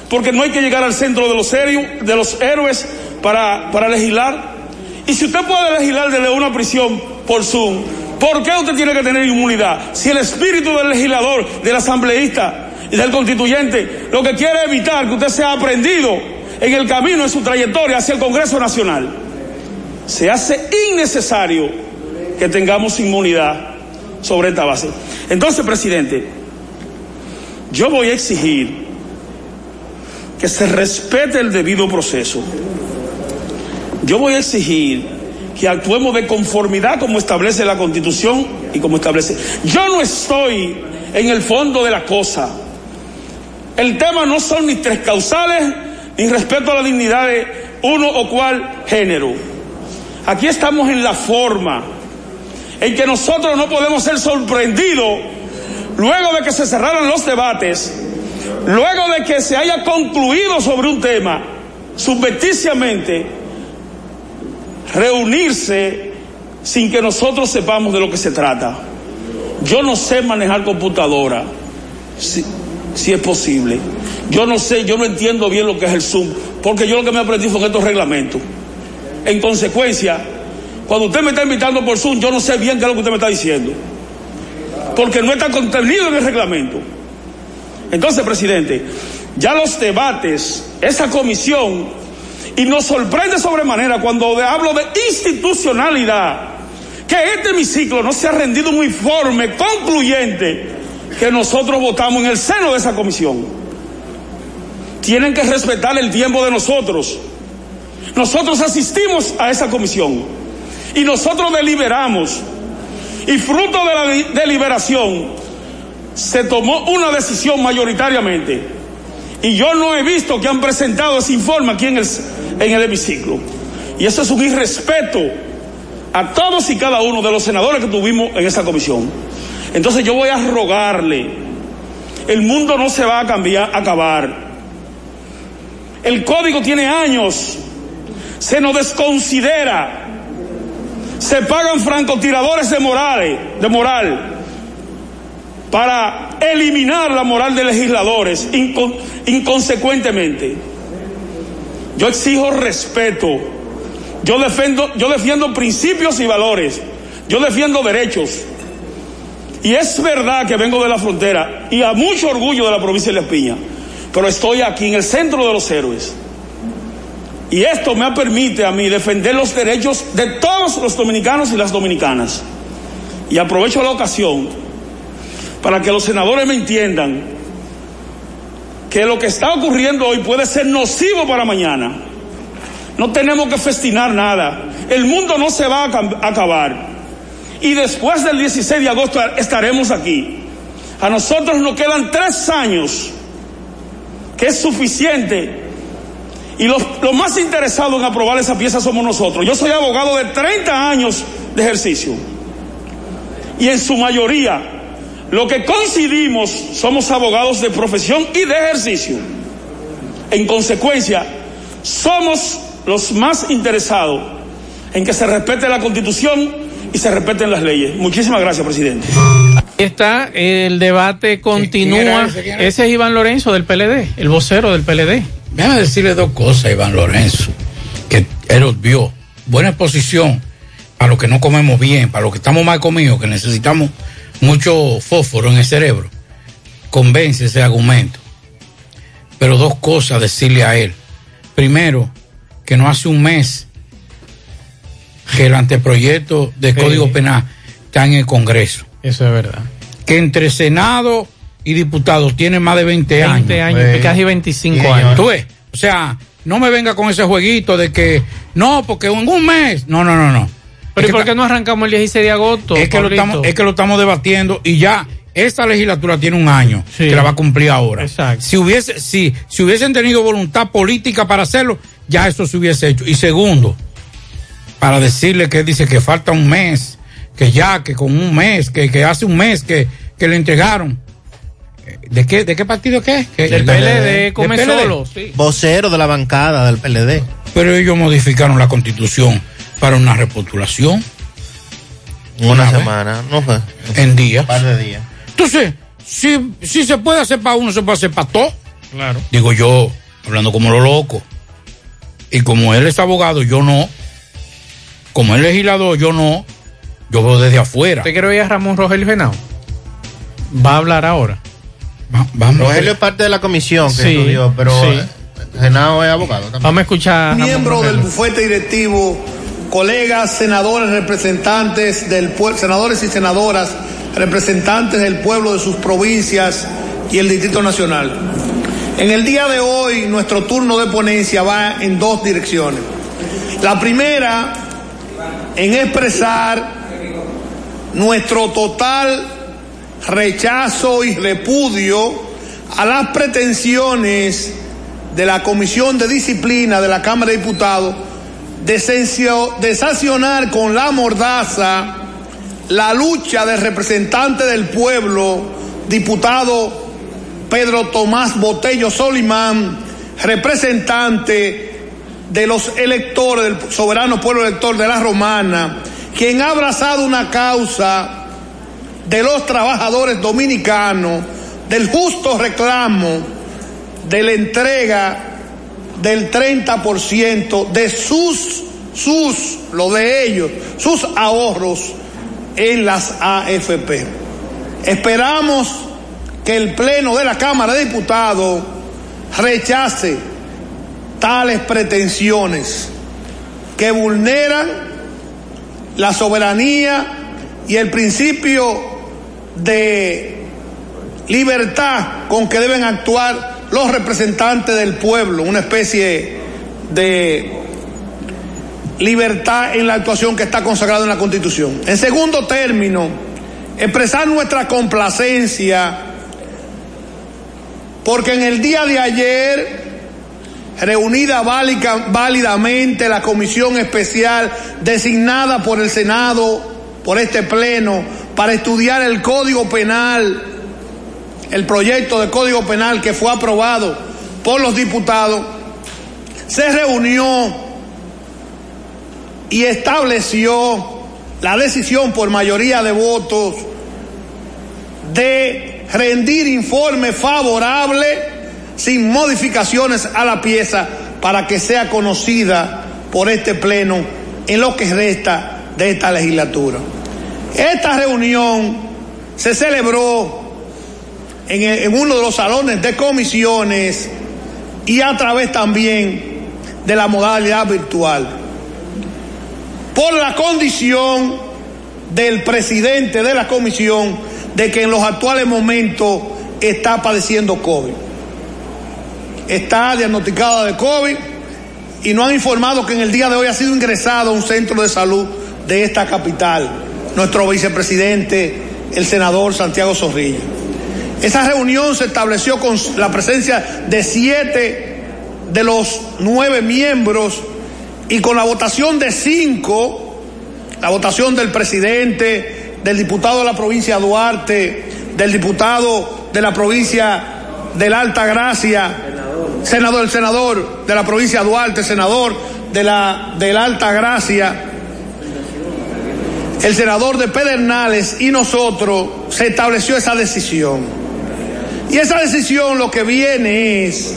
porque no hay que llegar al centro de los, de los héroes para, para legislar. Y si usted puede legislar desde una prisión por Zoom, ¿por qué usted tiene que tener inmunidad? Si el espíritu del legislador, del asambleísta y del constituyente lo que quiere evitar que usted sea aprendido en el camino, en su trayectoria hacia el Congreso Nacional se hace innecesario que tengamos inmunidad sobre esta base. Entonces, presidente, yo voy a exigir que se respete el debido proceso. Yo voy a exigir que actuemos de conformidad como establece la Constitución y como establece. Yo no estoy en el fondo de la cosa. El tema no son ni tres causales ni respeto a la dignidad de uno o cual género. Aquí estamos en la forma en que nosotros no podemos ser sorprendidos luego de que se cerraran los debates, luego de que se haya concluido sobre un tema, subverticiamente, reunirse sin que nosotros sepamos de lo que se trata. Yo no sé manejar computadora. Si, es posible. Yo no sé, yo no entiendo bien lo que es el Zoom, porque yo lo que me aprendí fue estos reglamentos. En consecuencia, cuando usted me está invitando por Zoom, yo no sé bien qué es lo que usted me está diciendo, porque no está contenido en el reglamento. Entonces, presidente, ya los debates, esa comisión, y nos sorprende sobremanera cuando hablo de institucionalidad, que este hemiciclo no se ha rendido un informe concluyente que nosotros votamos en el seno de esa comisión. Tienen que respetar el tiempo de nosotros. Nosotros asistimos a esa comisión y nosotros deliberamos y fruto de la deliberación se tomó una decisión mayoritariamente y yo no he visto que han presentado ese informe aquí en el, en el hemiciclo. Y eso es un irrespeto a todos y cada uno de los senadores que tuvimos en esa comisión. Entonces yo voy a rogarle, el mundo no se va a cambiar, a acabar. El código tiene años, se nos desconsidera, se pagan francotiradores de morales, de moral, para eliminar la moral de legisladores inconsecuentemente. Yo exijo respeto. Yo defiendo, yo defiendo principios y valores. Yo defiendo derechos. Y es verdad que vengo de la frontera y a mucho orgullo de la provincia de La Piña, pero estoy aquí en el centro de los héroes. Y esto me permite a mí defender los derechos de todos los dominicanos y las dominicanas. Y aprovecho la ocasión para que los senadores me entiendan que lo que está ocurriendo hoy puede ser nocivo para mañana. No tenemos que festinar nada. El mundo no se va a acabar y después del 16 de agosto estaremos aquí. A nosotros nos quedan tres años, que es suficiente. Y los, más interesados en aprobar esa pieza somos nosotros. Yo soy abogado de 30 años de ejercicio. Y en su mayoría, lo que coincidimos somos abogados de profesión y de ejercicio. En consecuencia, somos los más interesados en que se respete la constitución y se respeten las leyes. Muchísimas gracias, presidente. Ahí está, el debate continúa. ese, es Iván Lorenzo del PLD, el vocero del PLD. Déjame decirle dos cosas, Iván Lorenzo, que él vio. Buena exposición para los que no comemos bien, para los que estamos mal comidos, que necesitamos mucho fósforo en el cerebro. Convence ese argumento. Pero dos cosas decirle a él. Primero, que no hace un mes que el anteproyecto de Código Penal está en el Congreso. Eso es verdad. Que entre Senado y diputados tiene más de 20, años. 20 años, casi 25 años. ¿Tú ves? O sea, no me venga con ese jueguito de que no, porque en un mes. No, no, no, no. Pero ¿y por qué no arrancamos el 16 de agosto? Es que, lo estamos, es que lo estamos debatiendo y ya esta legislatura tiene un año que la va a cumplir ahora. Exacto. Si hubiese, si, si hubiesen tenido voluntad política para hacerlo, ya eso se hubiese hecho. Y segundo, para decirle que dice que falta un mes, que ya, que con un mes, que, que hace un mes que, que le entregaron. ¿De qué, de qué partido qué? Del PLD, come solo. Vocero de la bancada del PLD. Pero ellos modificaron la constitución para una repostulación. Una, semana, no fue. En días. Un par de días. Entonces, si, si se puede hacer para uno, se puede hacer para todo. Claro. Digo yo, hablando como lo loco. Y como él es abogado, yo no como el legislador, yo no, yo veo desde afuera. ¿Usted quiere oír a Ramón Rogelio Genao? Va a hablar ahora. vamos Rogelio es parte de la comisión que estudió, pero sí. Genao es abogado también. Vamos a escuchar. Miembro del bufete directivo, colegas, senadores, representantes del pueblo, senadores y senadoras, representantes del pueblo de sus provincias y el Distrito Nacional. En el día de hoy, nuestro turno de ponencia va en dos direcciones. La primera en expresar nuestro total rechazo y repudio a las pretensiones de la Comisión de Disciplina de la Cámara de Diputados de, sancionar con la mordaza la lucha del representante del pueblo, diputado Pedro Tomás Botello Solimán, representante de los electores, del soberano pueblo elector de la Romana, quien ha abrazado una causa de los trabajadores dominicanos del justo reclamo de la entrega del 30% de sus, sus, lo de ellos, sus ahorros en las AFP. Esperamos que el Pleno de la Cámara de Diputados rechace tales pretensiones que vulneran la soberanía y el principio de libertad con que deben actuar los representantes del pueblo, una especie de libertad en la actuación que está consagrada en la Constitución. En segundo término, expresar nuestra complacencia porque en el día de ayer, reunida válidamente la comisión especial designada por el Senado, por este Pleno, para estudiar el Código Penal, el proyecto de Código Penal que fue aprobado por los diputados, se reunió y estableció la decisión por mayoría de votos de rendir informe favorable sin modificaciones a la pieza para que sea conocida por este pleno en lo que resta de esta legislatura. Esta reunión se celebró en, uno de los salones de comisiones y a través también de la modalidad virtual. Por la condición del presidente de la comisión de que en los actuales momentos está padeciendo COVID. Está diagnosticada de COVID y no han informado que en el día de hoy ha sido ingresado a un centro de salud de esta capital, nuestro vicepresidente, el senador Santiago Zorrilla. Esa reunión se estableció con la presencia de siete de los nueve miembros y con la votación de cinco, la votación del presidente, del diputado de la provincia Duarte, del diputado de la provincia de la Alta Gracia, senador, el senador de la provincia Duarte, senador de la, de la Alta Gracia, el senador de Pedernales y nosotros se estableció esa decisión. Y esa decisión lo que viene es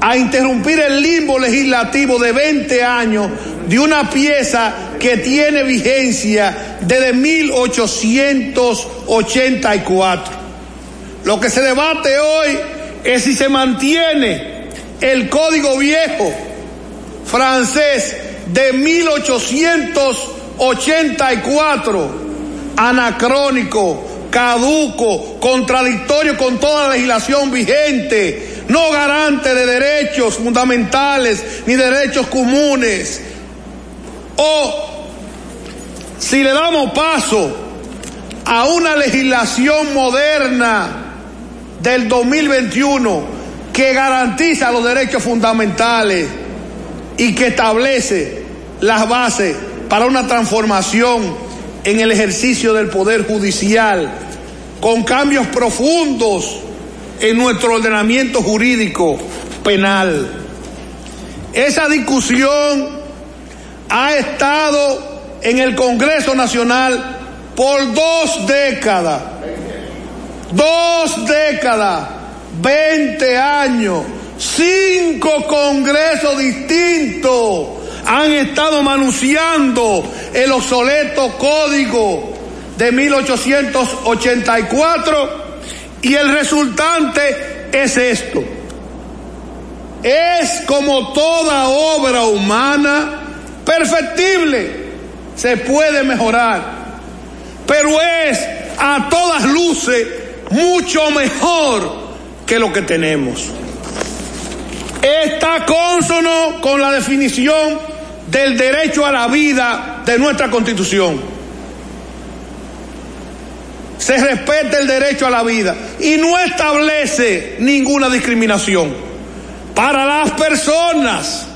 a interrumpir el limbo legislativo de 20 años de una pieza que tiene vigencia desde 1884. Lo que se debate hoy es si se mantiene el código viejo francés de 1884, anacrónico, caduco, contradictorio con toda la legislación vigente, no garante de derechos fundamentales ni derechos comunes. O si le damos paso a una legislación moderna del 2021 que garantiza los derechos fundamentales y que establece las bases para una transformación en el ejercicio del poder judicial con cambios profundos en nuestro ordenamiento jurídico penal. Esa discusión ha estado en el Congreso Nacional por dos décadas. Dos décadas, 20 años, cinco congresos distintos han estado manunciando el obsoleto código de 1884 y el resultante es esto. Es como toda obra humana perfectible, se puede mejorar, pero es a todas luces mucho mejor que lo que tenemos. Está consono con la definición del derecho a la vida de nuestra constitución. Se respeta el derecho a la vida y no establece ninguna discriminación. Para las personas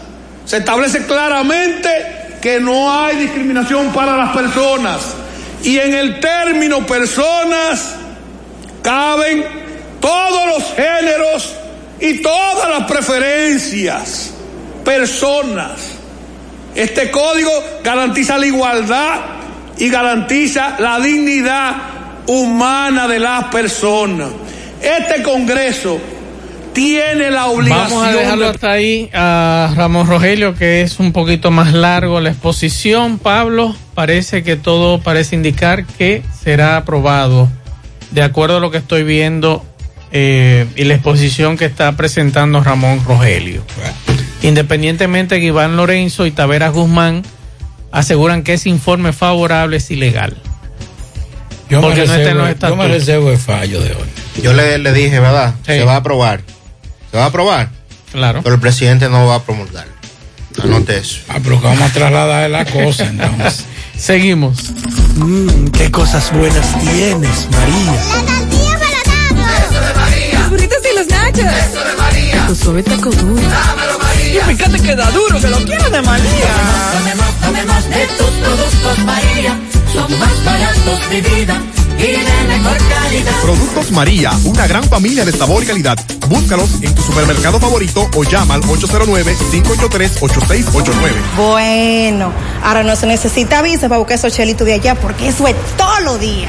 se establece claramente que no hay discriminación para las personas. Y en el término personas caben todos los géneros y todas las preferencias. Personas. Este código garantiza la igualdad y garantiza la dignidad humana de las personas. Este Congreso tiene la obligación. Vamos a dejarlo de- hasta ahí a Ramón Rogelio, que es un poquito más largo la exposición. Pablo, parece que todo parece indicar que será aprobado, de acuerdo a lo que estoy viendo eh, y la exposición que está presentando Ramón Rogelio. Independientemente que Iván Lorenzo y Taveras Guzmán aseguran que ese informe favorable es ilegal. Yo me, Porque no está en los yo me reservo el fallo de hoy. Yo le, le dije, ¿verdad? Se va a aprobar. Se va a aprobar. Claro. Pero el presidente no va a promulgar. Anote eso. Ah, pero vamos a trasladar la cosa entonces. Seguimos. Mmm, qué cosas buenas tienes, María. Los burritos y los nachos. Eso de María. Tu suave taco duro. Dámelo, María. Y fíjate que da duro, que lo quiero de María. Tomemos, tomemos de tus productos María. Son más baratos de vida y de mejor calidad. Productos María, una gran familia de sabor y calidad. Búscalos en tu supermercado favorito o llama al 809-583-8689. Bueno, ahora no se necesita visa para buscar esos chelitos de allá porque eso es todo lo día.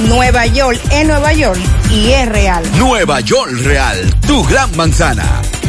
Nueva York es Nueva York y es real. Nueva York Real, tu gran manzana.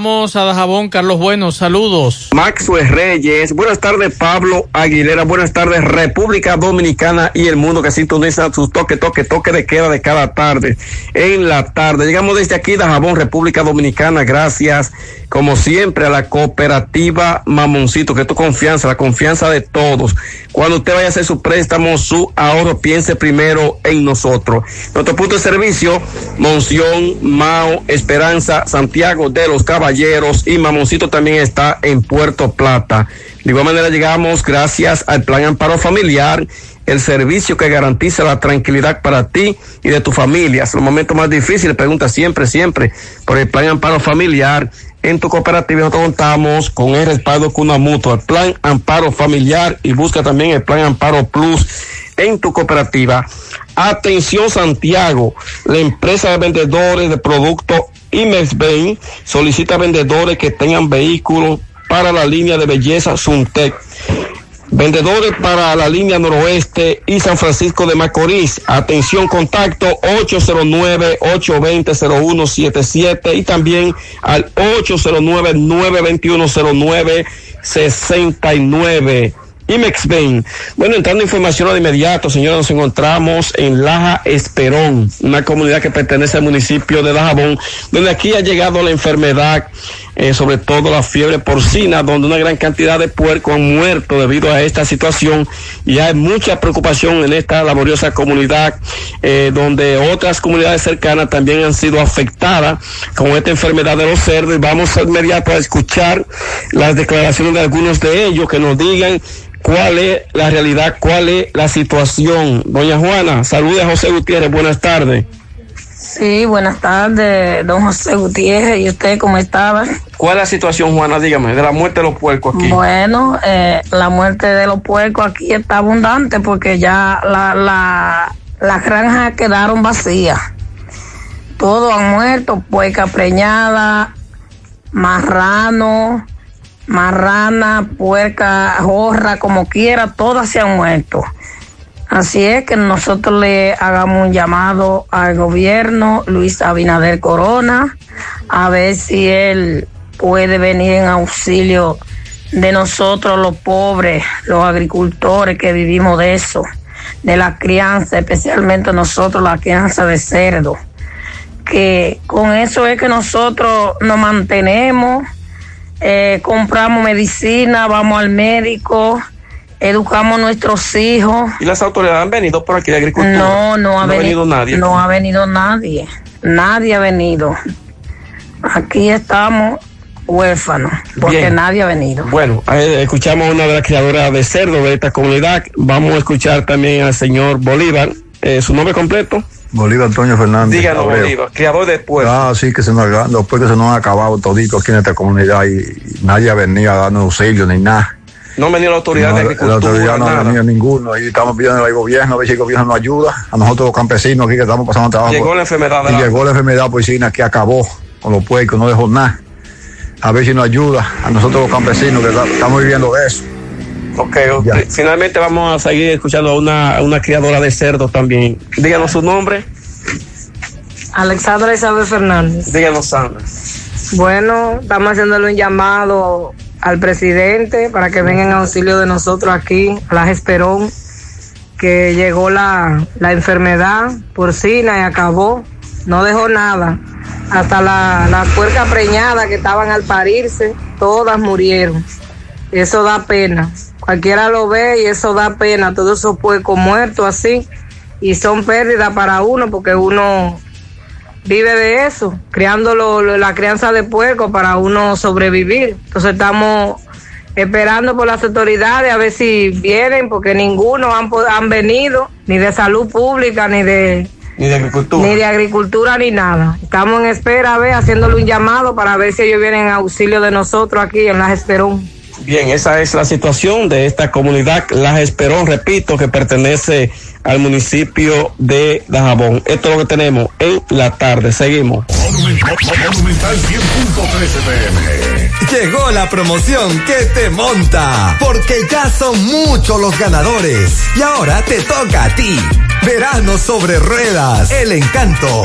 a Dajabón. Carlos Bueno, saludos. Maxwell Reyes, buenas tardes Pablo Aguilera, buenas tardes República Dominicana y el mundo que sintoniza sus toque, toque, toque de queda de cada tarde en la tarde. Llegamos desde aquí de Jabón, República Dominicana, gracias como siempre a la cooperativa Mamoncito, que es tu confianza, la confianza de todos. Cuando usted vaya a hacer su préstamo, su ahorro, piense primero en nosotros. Nuestro punto de servicio, Monción, Mao, Esperanza, Santiago de los Caballeros y Mamoncito también está en Puerto Plata. De igual manera llegamos gracias al Plan Amparo Familiar, el servicio que garantiza la tranquilidad para ti y de tu familia. Es los momentos más difíciles, pregunta siempre, siempre por el Plan Amparo Familiar. En tu cooperativa nosotros contamos con el respaldo Cuna Mutua, el Plan Amparo Familiar y busca también el Plan Amparo Plus en tu cooperativa. Atención Santiago, la empresa de vendedores de productos Imexben solicita vendedores que tengan vehículos para la línea de belleza Suntec. Vendedores para la línea noroeste y San Francisco de Macorís. Atención, contacto 809-820-0177 y también al 809-921-0969. Imexben. Bueno, entrando información de inmediato, señores, nos encontramos en Laja Esperón, una comunidad que pertenece al municipio de Dajabón, donde aquí ha llegado la enfermedad, eh, sobre todo la fiebre porcina, donde una gran cantidad de puercos han muerto debido a esta situación y hay mucha preocupación en esta laboriosa comunidad, eh, donde otras comunidades cercanas también han sido afectadas con esta enfermedad de los cerdos y vamos de inmediato a escuchar las declaraciones de algunos de ellos que nos digan cuál es la realidad, cuál es la situación. Doña Juana, salude a José Gutiérrez, buenas tardes. Sí, buenas tardes, don José Gutiérrez. ¿Y usted cómo estaba? ¿Cuál es la situación, Juana? Dígame, de la muerte de los puercos aquí. Bueno, eh, la muerte de los puercos aquí está abundante porque ya la, la, las granjas quedaron vacías. Todos han muerto, puerca preñada, marrano, marrana, puerca, jorra, como quiera, todas se han muerto. Así es que nosotros le hagamos un llamado al gobierno, Luis Abinader Corona, a ver si él puede venir en auxilio de nosotros los pobres, los agricultores que vivimos de eso, de la crianza, especialmente nosotros la crianza de cerdo, que con eso es que nosotros nos mantenemos eh, compramos medicina, vamos al médico, educamos a nuestros hijos. ¿Y las autoridades han venido por aquí de agricultura? No, no ha, veni- venido nadie. No ha venido nadie. Nadie ha venido. Aquí estamos huérfanos porque Bien. nadie ha venido. Bueno, eh, escuchamos a una de las criadoras de cerdo de esta comunidad. Vamos a escuchar también al señor Bolívar. Eh, ¿Su nombre completo? Bolívar Antonio Fernández. Díganos. Bolívar, criador de pueblo. Ah, sí, que se nos, los pueblos se nos han acabado toditos aquí en esta comunidad y, y nadie ha venido a darnos auxilio ni nada. No ha venido la autoridad No, de la agricultura. autoridad no ha venido ninguno y estamos pidiendo al gobierno a ver si el gobierno nos ayuda. A nosotros los campesinos aquí que estamos pasando trabajo. Llegó la enfermedad Y la- llegó la enfermedad porcina que acabó con los puercos, no dejó nada. A ver si nos ayuda a nosotros los campesinos que ta- estamos viviendo de eso. Ok, ok. finalmente vamos a seguir escuchando a una, a una criadora de cerdos también. Díganos su nombre. Alexandra Isabel Fernández. Díganos, Sandra. Bueno, estamos haciéndole un llamado al presidente para que venga en auxilio de nosotros aquí, a la Esperón, que llegó la, la enfermedad porcina y acabó, no dejó nada. Hasta la, la puerca preñada que estaban al parirse, todas murieron. Eso da pena. Cualquiera lo ve y eso da pena. Todos esos puercos muertos así. Y son pérdidas para uno porque uno vive de eso, criando lo- lo- la crianza de puerco para uno sobrevivir. Entonces estamos esperando por las autoridades a ver si vienen, porque ninguno han, han venido, ni de salud pública, ni de, Ni de agricultura. ni de agricultura, ni nada. Estamos en espera, a ver, haciéndole un llamado para ver si ellos vienen en auxilio de nosotros aquí en Las Esperón. Bien, esa es la situación de esta comunidad, Las Esperón, repito, que pertenece al municipio de Dajabón. Esto es lo que tenemos en la tarde. Seguimos. Monumental 100.13 pm. Llegó la promoción que te monta, porque ya son muchos los ganadores. Y ahora te toca a ti. Verano sobre ruedas, el encanto.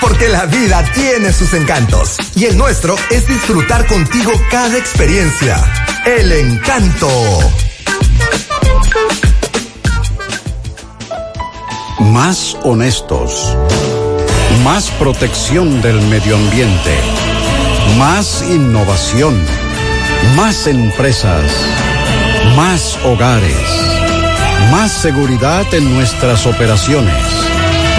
porque la vida tiene sus encantos y el nuestro es disfrutar contigo cada experiencia. El encanto. Más honestos. Más protección del medio ambiente. Más innovación. Más empresas. Más hogares. Más seguridad en nuestras operaciones.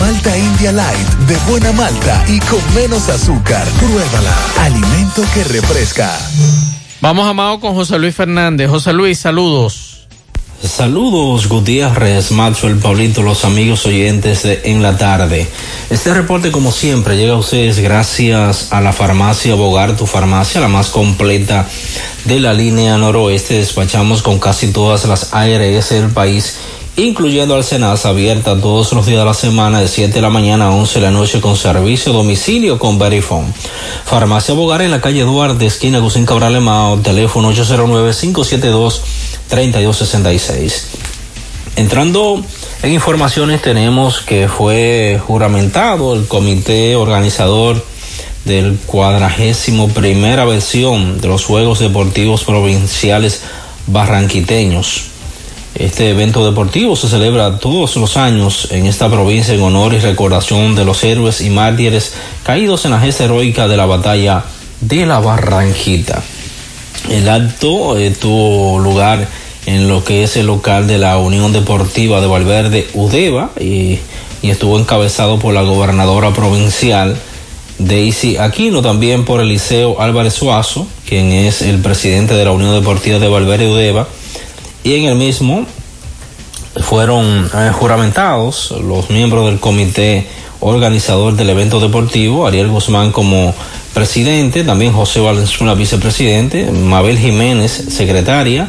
Malta India Light, de buena malta y con menos azúcar. Pruébala. Alimento que refresca. Vamos, Amado, con José Luis Fernández. José Luis, saludos. Saludos Gutiérrez, Maxwell, Pablito, los amigos oyentes de En la Tarde. Este reporte como siempre llega a ustedes gracias a la farmacia Bogar, tu farmacia, la más completa de la línea noroeste. Despachamos con casi todas las ARS del país, incluyendo al Senasa, abierta todos los días de la semana de 7 de la mañana a 11 de la noche con servicio a domicilio con Verifone. Farmacia Bogar en la calle Duarte, esquina Gusín Cabral Emao, teléfono 809-572-3266. Entrando en informaciones tenemos que fue juramentado el comité organizador del cuadragésimo primera versión de los Juegos Deportivos Provinciales Barranquiteños. Este evento deportivo se celebra todos los años en esta provincia en honor y recordación de los héroes y mártires caídos en la gesta heroica de la batalla de la Barranquita. El acto eh, tuvo lugar en lo que es el local de la Unión Deportiva de Valverde Udeva y, estuvo encabezado por la gobernadora provincial Daisy Aquino, también por Eliseo Álvarez Suazo, quien es el presidente de la Unión Deportiva de Valverde Udeva, y en el mismo fueron eh, juramentados los miembros del comité organizador del evento deportivo, Ariel Guzmán como presidente, también José Valenzuela vicepresidente, Mabel Jiménez secretaria,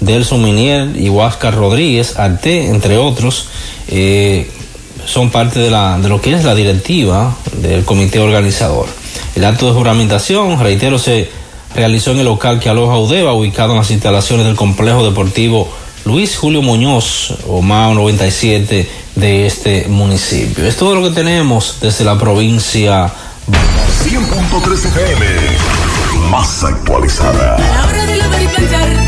Delson Minier y Huáscar Rodríguez, Arte, entre otros, eh, son parte de, la, de lo que es la directiva del comité organizador. El acto de juramentación, reitero, se realizó en el local que aloja Udeva, ubicado en las instalaciones del complejo deportivo Luis Julio Muñoz, o MAO 97 de este municipio. Es todo lo que tenemos desde la provincia. 100.3 FM, más actualizada. A la hora de lavar y planchar,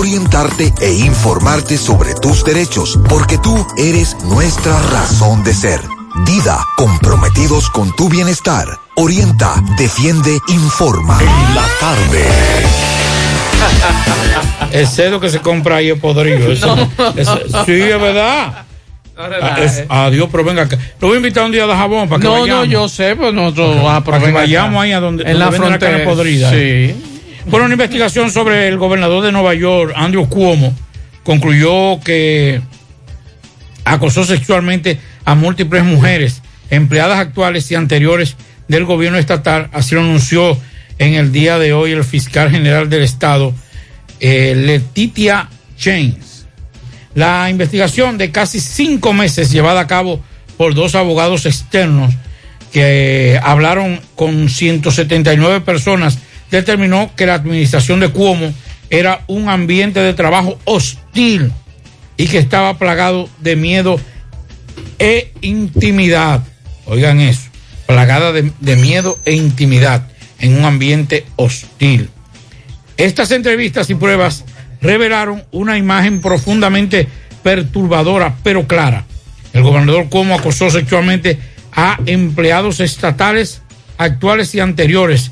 orientarte e informarte sobre tus derechos, porque tú eres nuestra razón de ser. Dida, comprometidos con tu bienestar. Orienta, defiende, informa. En la tarde. El cedo que se compra ahí es podrido. Eso, eso- sí, es verdad. Ah, adiós, pero venga acá. Lo voy a invitar un día de jabón para que No, vayamos. no, yo sé, pues nosotros pero para que vayamos acá. ahí a donde, en la donde frontera carne podrida. Sí. Bueno, una investigación sobre el gobernador de Nueva York, Andrew Cuomo, concluyó que acosó sexualmente a múltiples mujeres, empleadas actuales y anteriores del gobierno estatal. Así lo anunció en el día de hoy el fiscal general del estado, eh, Letitia James. La investigación de casi cinco meses llevada a cabo por dos abogados externos que eh, hablaron con 179 personas determinó que la administración de Cuomo era un ambiente de trabajo hostil y que estaba plagado de miedo e intimidad. Oigan eso, plagada de, miedo e intimidad en un ambiente hostil. Estas entrevistas y pruebas revelaron una imagen profundamente perturbadora, pero clara. El gobernador Cuomo acosó sexualmente a empleados estatales actuales y anteriores,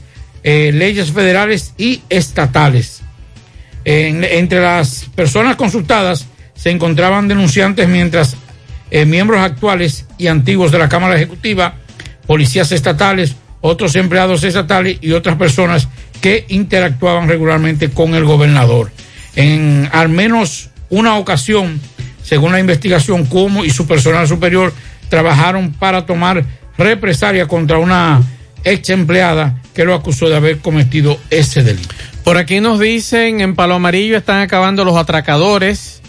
eh, leyes federales y estatales. En- entre las personas consultadas se encontraban denunciantes mientras eh, miembros actuales y antiguos de la Cámara Ejecutiva, policías estatales, otros empleados estatales y otras personas que interactuaban regularmente con el gobernador. En al menos una ocasión, según la investigación, Cuomo y su personal superior trabajaron para tomar represalia contra una ex empleada que lo acusó de haber cometido ese delito. Por aquí nos dicen, en Palo Amarillo están acabando los atracadores,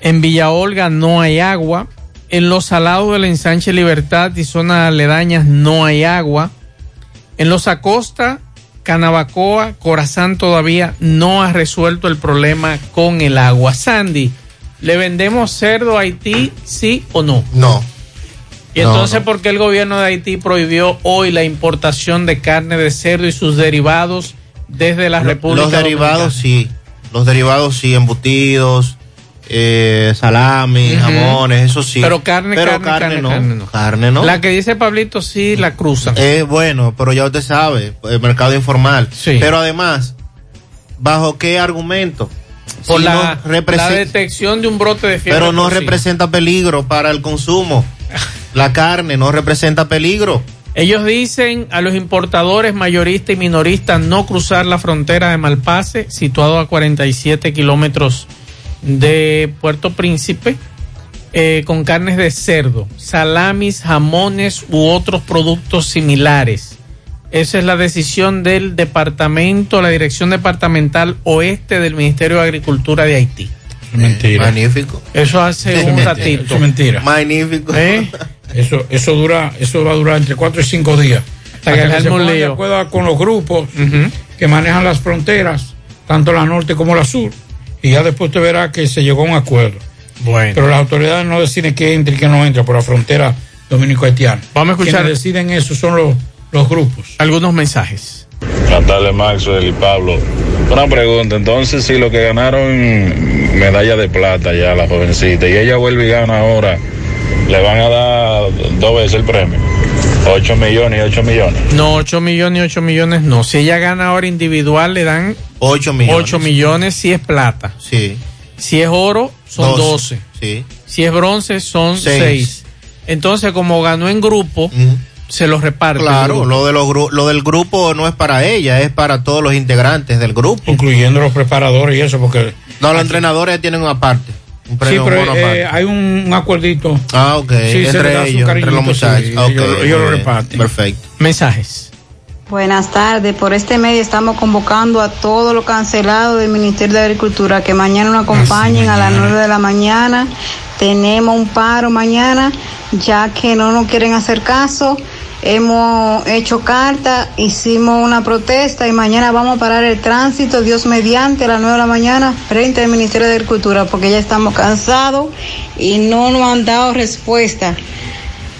en Villa Olga no hay agua, en los salados del ensanche Libertad y zonas aledañas no hay agua, en los Acosta, Canabacoa, Corazán todavía no ha resuelto el problema con el agua. Sandy, ¿le vendemos cerdo a Haití, sí o no? No. ¿Y entonces no. por qué el gobierno de Haití prohibió hoy la importación de carne de cerdo y sus derivados desde la República Los derivados Dominicana? sí. Los derivados sí, embutidos, eh, salami, jamones, eso sí. Pero carne, Pero carne, carne, no. carne no. Carne no. La que dice Pablito sí la cruzan. Eh, bueno, pero ya usted sabe, el mercado informal. Sí. Pero además, ¿bajo qué argumento? por Si la, la detección de un brote de fiebre pero no representa peligro para el consumo. La carne no representa peligro. Ellos dicen a los importadores mayoristas y minoristas no cruzar la frontera de Malpase, situado a 47 kilómetros de Puerto Príncipe, eh, con carnes de cerdo, salamis, jamones u otros productos similares. Esa es la decisión del departamento, la dirección departamental oeste del Ministerio de Agricultura de Haití. Mentira. Magnífico. Eso hace un Mentira, ratito. Es mentira. Magnífico. ¿Eh? Eso, eso dura, eso va a durar entre 4 y 5 días. Hasta que se arme un pongan de acuerdo con los grupos que manejan las fronteras, tanto la norte como la sur, y ya después usted verá que se llegó a un acuerdo. Bueno. Pero las autoridades no deciden qué entra y qué no entra por la frontera dominico-haitiana. Vamos a escuchar- Quienes deciden eso son los, los grupos. Algunos mensajes. Buenas tardes, Maxwell y Pablo. Una pregunta, entonces si lo que ganaron medalla de plata ya la jovencita y ella vuelve y gana ahora, le van a dar dos veces el premio. 8 millones y 8 millones. No, 8 millones y 8 millones no. Si ella gana ahora individual, le dan 8 millones. 8 millones si es plata. Sí. Si es oro, son 12. Sí. Si es bronce, son Seis. 6. Entonces, como ganó en grupo, se los reparte. Claro, lo, de los lo del grupo no es para ella, es para todos los integrantes del grupo. Incluyendo los preparadores y eso, porque... No, los entrenadores tienen una parte. Un Sí, pero bono eh, hay un, un acuerdito. Ah, ok. Sí, entre ellos, entre los muchachos. sí, Ok, ellos- ellos lo reparten. Perfecto. Mensajes. Buenas tardes. Por este medio estamos convocando a todos los cancelados del Ministerio de Agricultura que mañana nos acompañen a las 9 de la mañana. Tenemos un paro mañana, ya que no nos quieren hacer caso. Hemos hecho carta, hicimos una protesta y mañana vamos a parar el tránsito, Dios mediante, a las 9 de la mañana, frente al Ministerio de Agricultura, porque ya estamos cansados y no nos han dado respuesta.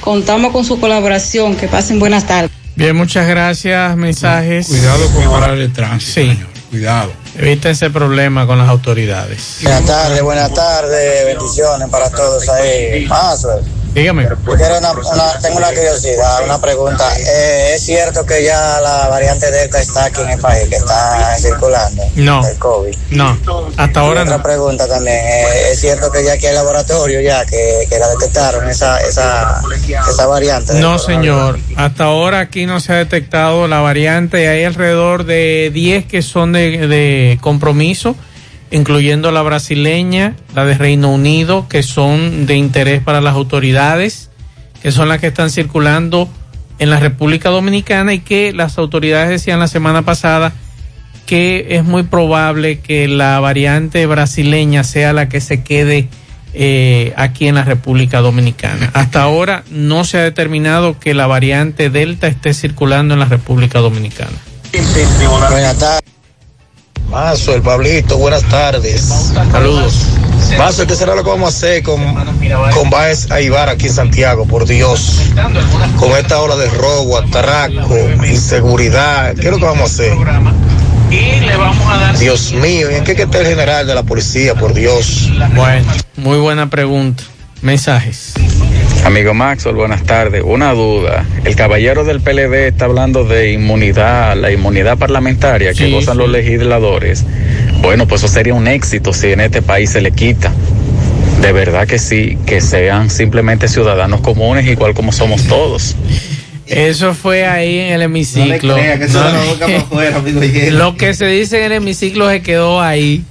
Contamos con su colaboración. Que pasen buenas tardes. Bien, muchas gracias. Mensajes. Cuidado con parar el tránsito. Sí. Cuidado. Evita ese problema con las autoridades. Buenas tardes, buenas tardes, bendiciones para todos ahí. Maxwell, Dígame. yo quiero una- una- tengo una curiosidad, una pregunta. Eh, ¿Es cierto que ya la variante Delta está aquí en el país, que está circulando? No. El COVID. No, hasta ahora otra no. pregunta también, eh, ¿es cierto que ya aquí hay laboratorio ya que, que la detectaron, esa, esa, esa variante? No, señor. Hasta ahora aquí no se ha detectado la variante hay alrededor de 10 que son de, de compromiso, incluyendo la brasileña, la de Reino Unido, que son de interés para las autoridades, que son las que están circulando en la República Dominicana y que las autoridades decían la semana pasada que es muy probable que la variante brasileña sea la que se quede eh, aquí en la República Dominicana. Hasta ahora no se ha determinado que la variante Delta esté circulando en la República Dominicana. Buenas tardes. Mazo, el Pablito, buenas tardes. Saludos. Mazo, ¿qué será lo que vamos a hacer con, con Baez Aibar aquí en Santiago? Por Dios. Con esta ola de robo, atraco, inseguridad. ¿Qué es lo que vamos a hacer? Dios mío, ¿y en qué está el general de la policía? Por Dios. Bueno, muy buena pregunta. Mensajes. Amigo Maxwell, buenas tardes. Una duda. El caballero del PLD está hablando de inmunidad, la inmunidad parlamentaria que Sí, gozan sí. los legisladores. Bueno, pues eso sería un éxito si en este país se le quita. De verdad que sí, que sean simplemente ciudadanos comunes igual como somos todos. Eso fue ahí en el hemiciclo. No le crea que eso No lo le- busca para afuera, amigo Yel. Lo que se dice en el hemiciclo se quedó ahí.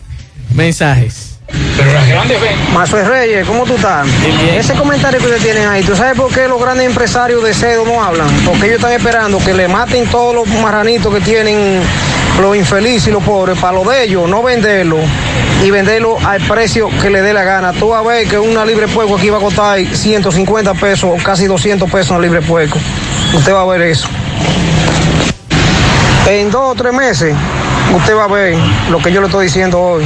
Mensajes. Pero las grandes ven. Mazo Reyes, ¿cómo tú estás? Ese comentario que ustedes tienen ahí, ¿tú sabes por qué los grandes empresarios de cedo no hablan? Porque ellos están esperando que le maten todos los marranitos que tienen los infelices y los pobres para lo de ellos, no venderlo y venderlo al precio que le dé la gana. Tú vas a ver que una libre puerco aquí va a costar 150 pesos o casi 200 pesos una libre puerco. Usted va a ver eso. En dos o tres meses, usted va a ver lo que yo le estoy diciendo hoy.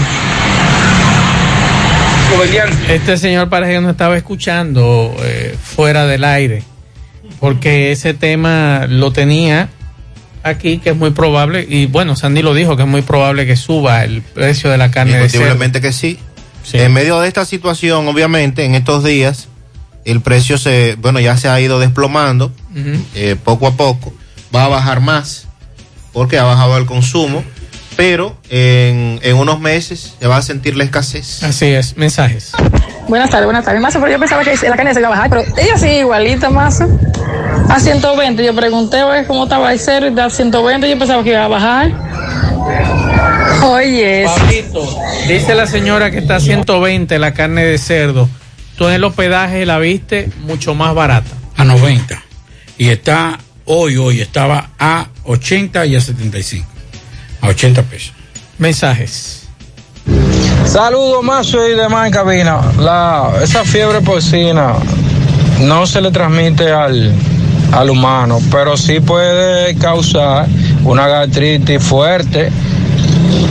Este señor parece que no estaba escuchando. eh, fuera del aire, porque ese tema lo tenía aquí, que es muy probable, y bueno, Sandy lo dijo, que es muy probable que suba el precio de la carne de cerdo. Indiscutiblemente que sí. En medio de esta situación, obviamente, en estos días, el precio se, bueno, ya se ha ido desplomando eh, poco a poco. Va a bajar más porque ha bajado el consumo, pero en, en unos meses se va a sentir la escasez. Así es, mensajes. Buenas tardes, buenas tardes. Mazo, pero yo pensaba que la carne se iba a bajar, pero ella sigue igualita, Mazo. A 120, yo pregunté cómo estaba el cero y da 120, yo pensaba que iba a bajar. Oye, Pablito, dice la señora que está a 120 la carne de cerdo. Tú en el hospedaje la viste mucho más barata. A 90. Y está, hoy, hoy, estaba a 80 y a 75. A 80 pesos. Mensajes. Saludos, Mazo y demás en cabina. La, esa fiebre porcina no se le transmite al, al humano, pero sí puede causar una gastritis fuerte.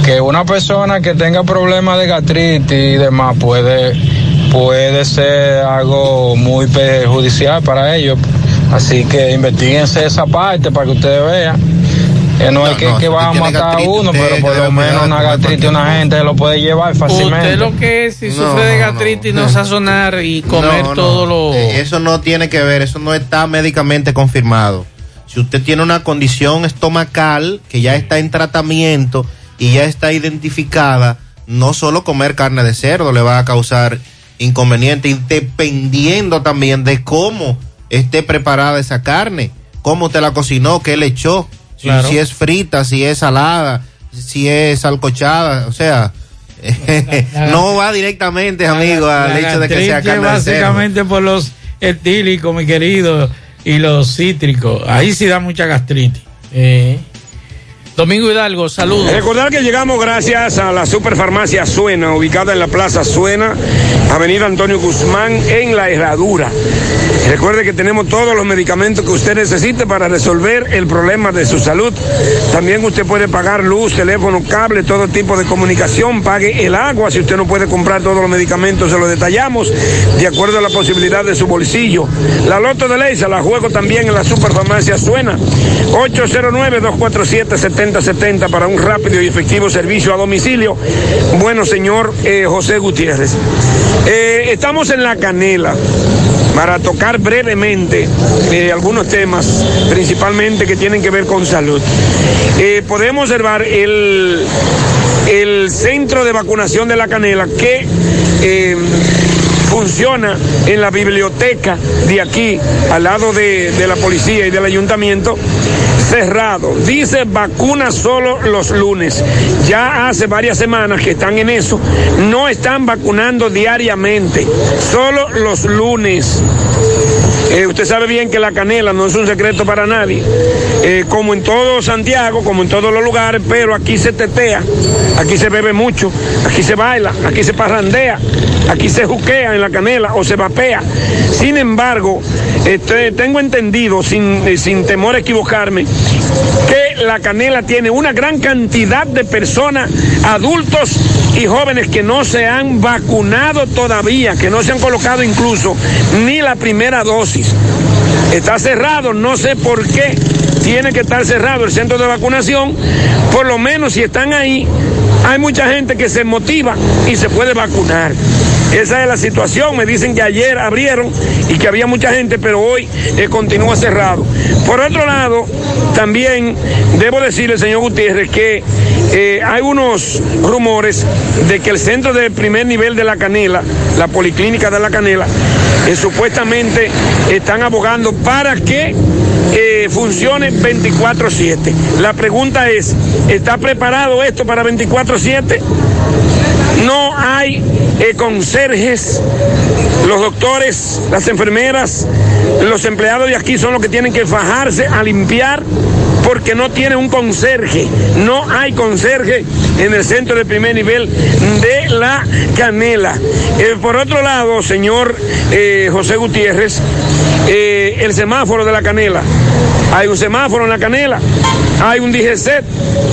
Que una persona que tenga problemas de gastritis y demás puede, puede ser algo muy perjudicial para ellos. Así que investiguense esa parte para que ustedes vean. Que no, es que, que va a matar a uno, pero por lo menos una gastritis una gente lo puede llevar fácilmente. Usted lo que es, si No, sufre de no, no. gastritis, no, sazonar y comer No, no, todo lo... eh, Eso no tiene que ver, eso no está médicamente confirmado. Si usted tiene una condición estomacal que ya está en tratamiento y ya está identificada, no solo comer carne de cerdo le va a causar inconveniente, y dependiendo también de cómo esté preparada esa carne, cómo te la cocinó, qué le echó, Claro. si es frita, si es salada, si es salcochada, o sea, no va directamente, amigo, al La hecho de que sea carne básicamente por los etílicos, mi querido, y los cítricos. Ahí sí da mucha gastritis. Eh. Domingo Hidalgo, saludos. Recordar que llegamos gracias a la Superfarmacia Suena, ubicada en la Plaza Suena, Avenida Antonio Guzmán, en La Herradura. Recuerde que tenemos todos los medicamentos que usted necesite para resolver el problema de su salud. También usted puede pagar luz, teléfono, cable, todo tipo de comunicación, pague el agua. Si usted no puede comprar todos los medicamentos, se lo detallamos de acuerdo a la posibilidad de su bolsillo. La Loto de Leisa la juego también en la Superfarmacia Suena. 809-247-7070 para un rápido y efectivo servicio a domicilio. Bueno, señor eh, José Gutiérrez. Eh, estamos en la canela para tocar brevemente eh, algunos temas, principalmente que tienen que ver con salud. Podemos observar el, el centro de vacunación de la canela que funciona en la biblioteca de aquí, al lado de, de la policía y del ayuntamiento, cerrado. Dice vacuna solo los lunes. Ya hace varias semanas que están en eso. No están vacunando diariamente, solo los lunes. Eh, usted sabe bien que la canela no es un secreto para nadie. Eh, como en todo Santiago, como en todos los lugares, pero aquí se tetea, aquí se bebe mucho, aquí se baila, aquí se parrandea, aquí se juquea en la canela o se vapea. Sin embargo, este, tengo entendido, sin, eh, sin temor a equivocarme, que la canela tiene una gran cantidad de personas, adultos y jóvenes que no se han vacunado todavía, que no se han colocado incluso ni la primera dosis. Está cerrado, no sé por qué tiene que estar cerrado el centro de vacunación. Por lo menos si están ahí, hay mucha gente que se motiva y se puede vacunar. Esa es la situación. Me dicen que ayer abrieron y que había mucha gente, pero hoy eh, continúa cerrado. Por otro lado, también debo decirle, señor Gutiérrez, que eh, hay unos rumores de que el centro de primer nivel de la Canela, la Policlínica de la Canela, eh, supuestamente están abogando para que eh, funcione 24/7. La pregunta es, ¿está preparado esto para 24/7? No hay eh, conserjes, los doctores, las enfermeras, los empleados de aquí son los que tienen que fajarse a limpiar porque no tiene un conserje. No hay conserje en el centro de primer nivel de la Canela. Eh, por otro lado, señor eh, José Gutiérrez, eh, el semáforo de la Canela. Hay un semáforo en la Canela, hay un DGC,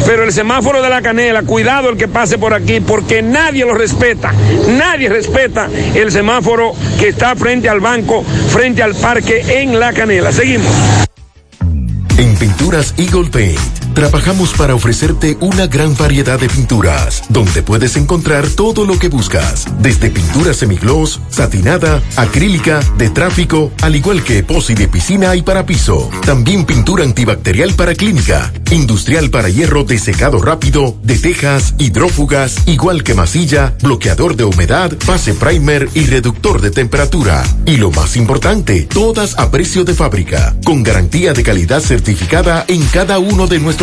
pero el semáforo de la Canela, cuidado el que pase por aquí, porque nadie lo respeta, nadie respeta el semáforo que está frente al banco, frente al parque en la Canela. Seguimos. En Pinturas Eagle Paint trabajamos para ofrecerte una gran variedad de pinturas, donde puedes encontrar todo lo que buscas, desde pintura semigloss, satinada, acrílica, de tráfico, al igual que epoxi de piscina y para piso. También pintura antibacterial para clínica, industrial para hierro de secado rápido, de tejas, hidrófugas, igual que masilla, bloqueador de humedad, base primer y reductor de temperatura. Y lo más importante, todas a precio de fábrica, con garantía de calidad certificada en cada uno de nuestros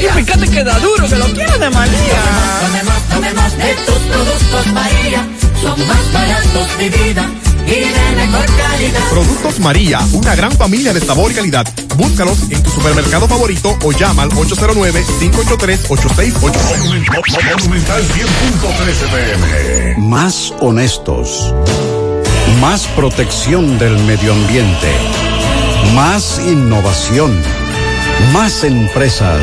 Y fíjate que da duro, que lo quiero de María. Tomemos, tomemos de tus productos, María. Son más baratos de vida y de mejor calidad. Productos María, una gran familia de sabor y calidad. Búscalos en tu supermercado favorito o llama al 809-583-8689. Monumental 100.13 pm. Más honestos. Más protección del medio ambiente. Más innovación. Más empresas.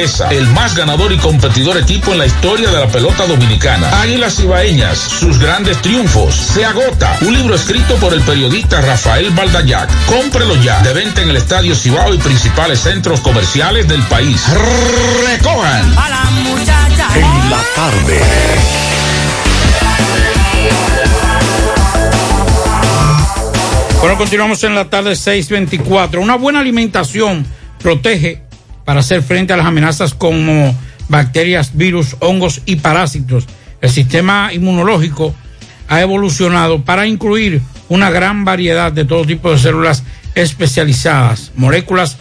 el más ganador y competidor equipo en la historia de la pelota dominicana. Águilas Ibaeñas, sus grandes triunfos. Se agota. Un libro escrito por el periodista Rafael Baldayac. Cómprelo ya. De venta en el Estadio Cibao y principales centros comerciales del país. Recojan. En la tarde. Bueno, continuamos en la tarde 624. Una buena alimentación protege para hacer frente a las amenazas como bacterias, virus, hongos y parásitos. El sistema inmunológico ha evolucionado para incluir una gran variedad de todo tipo de células especializadas, moléculas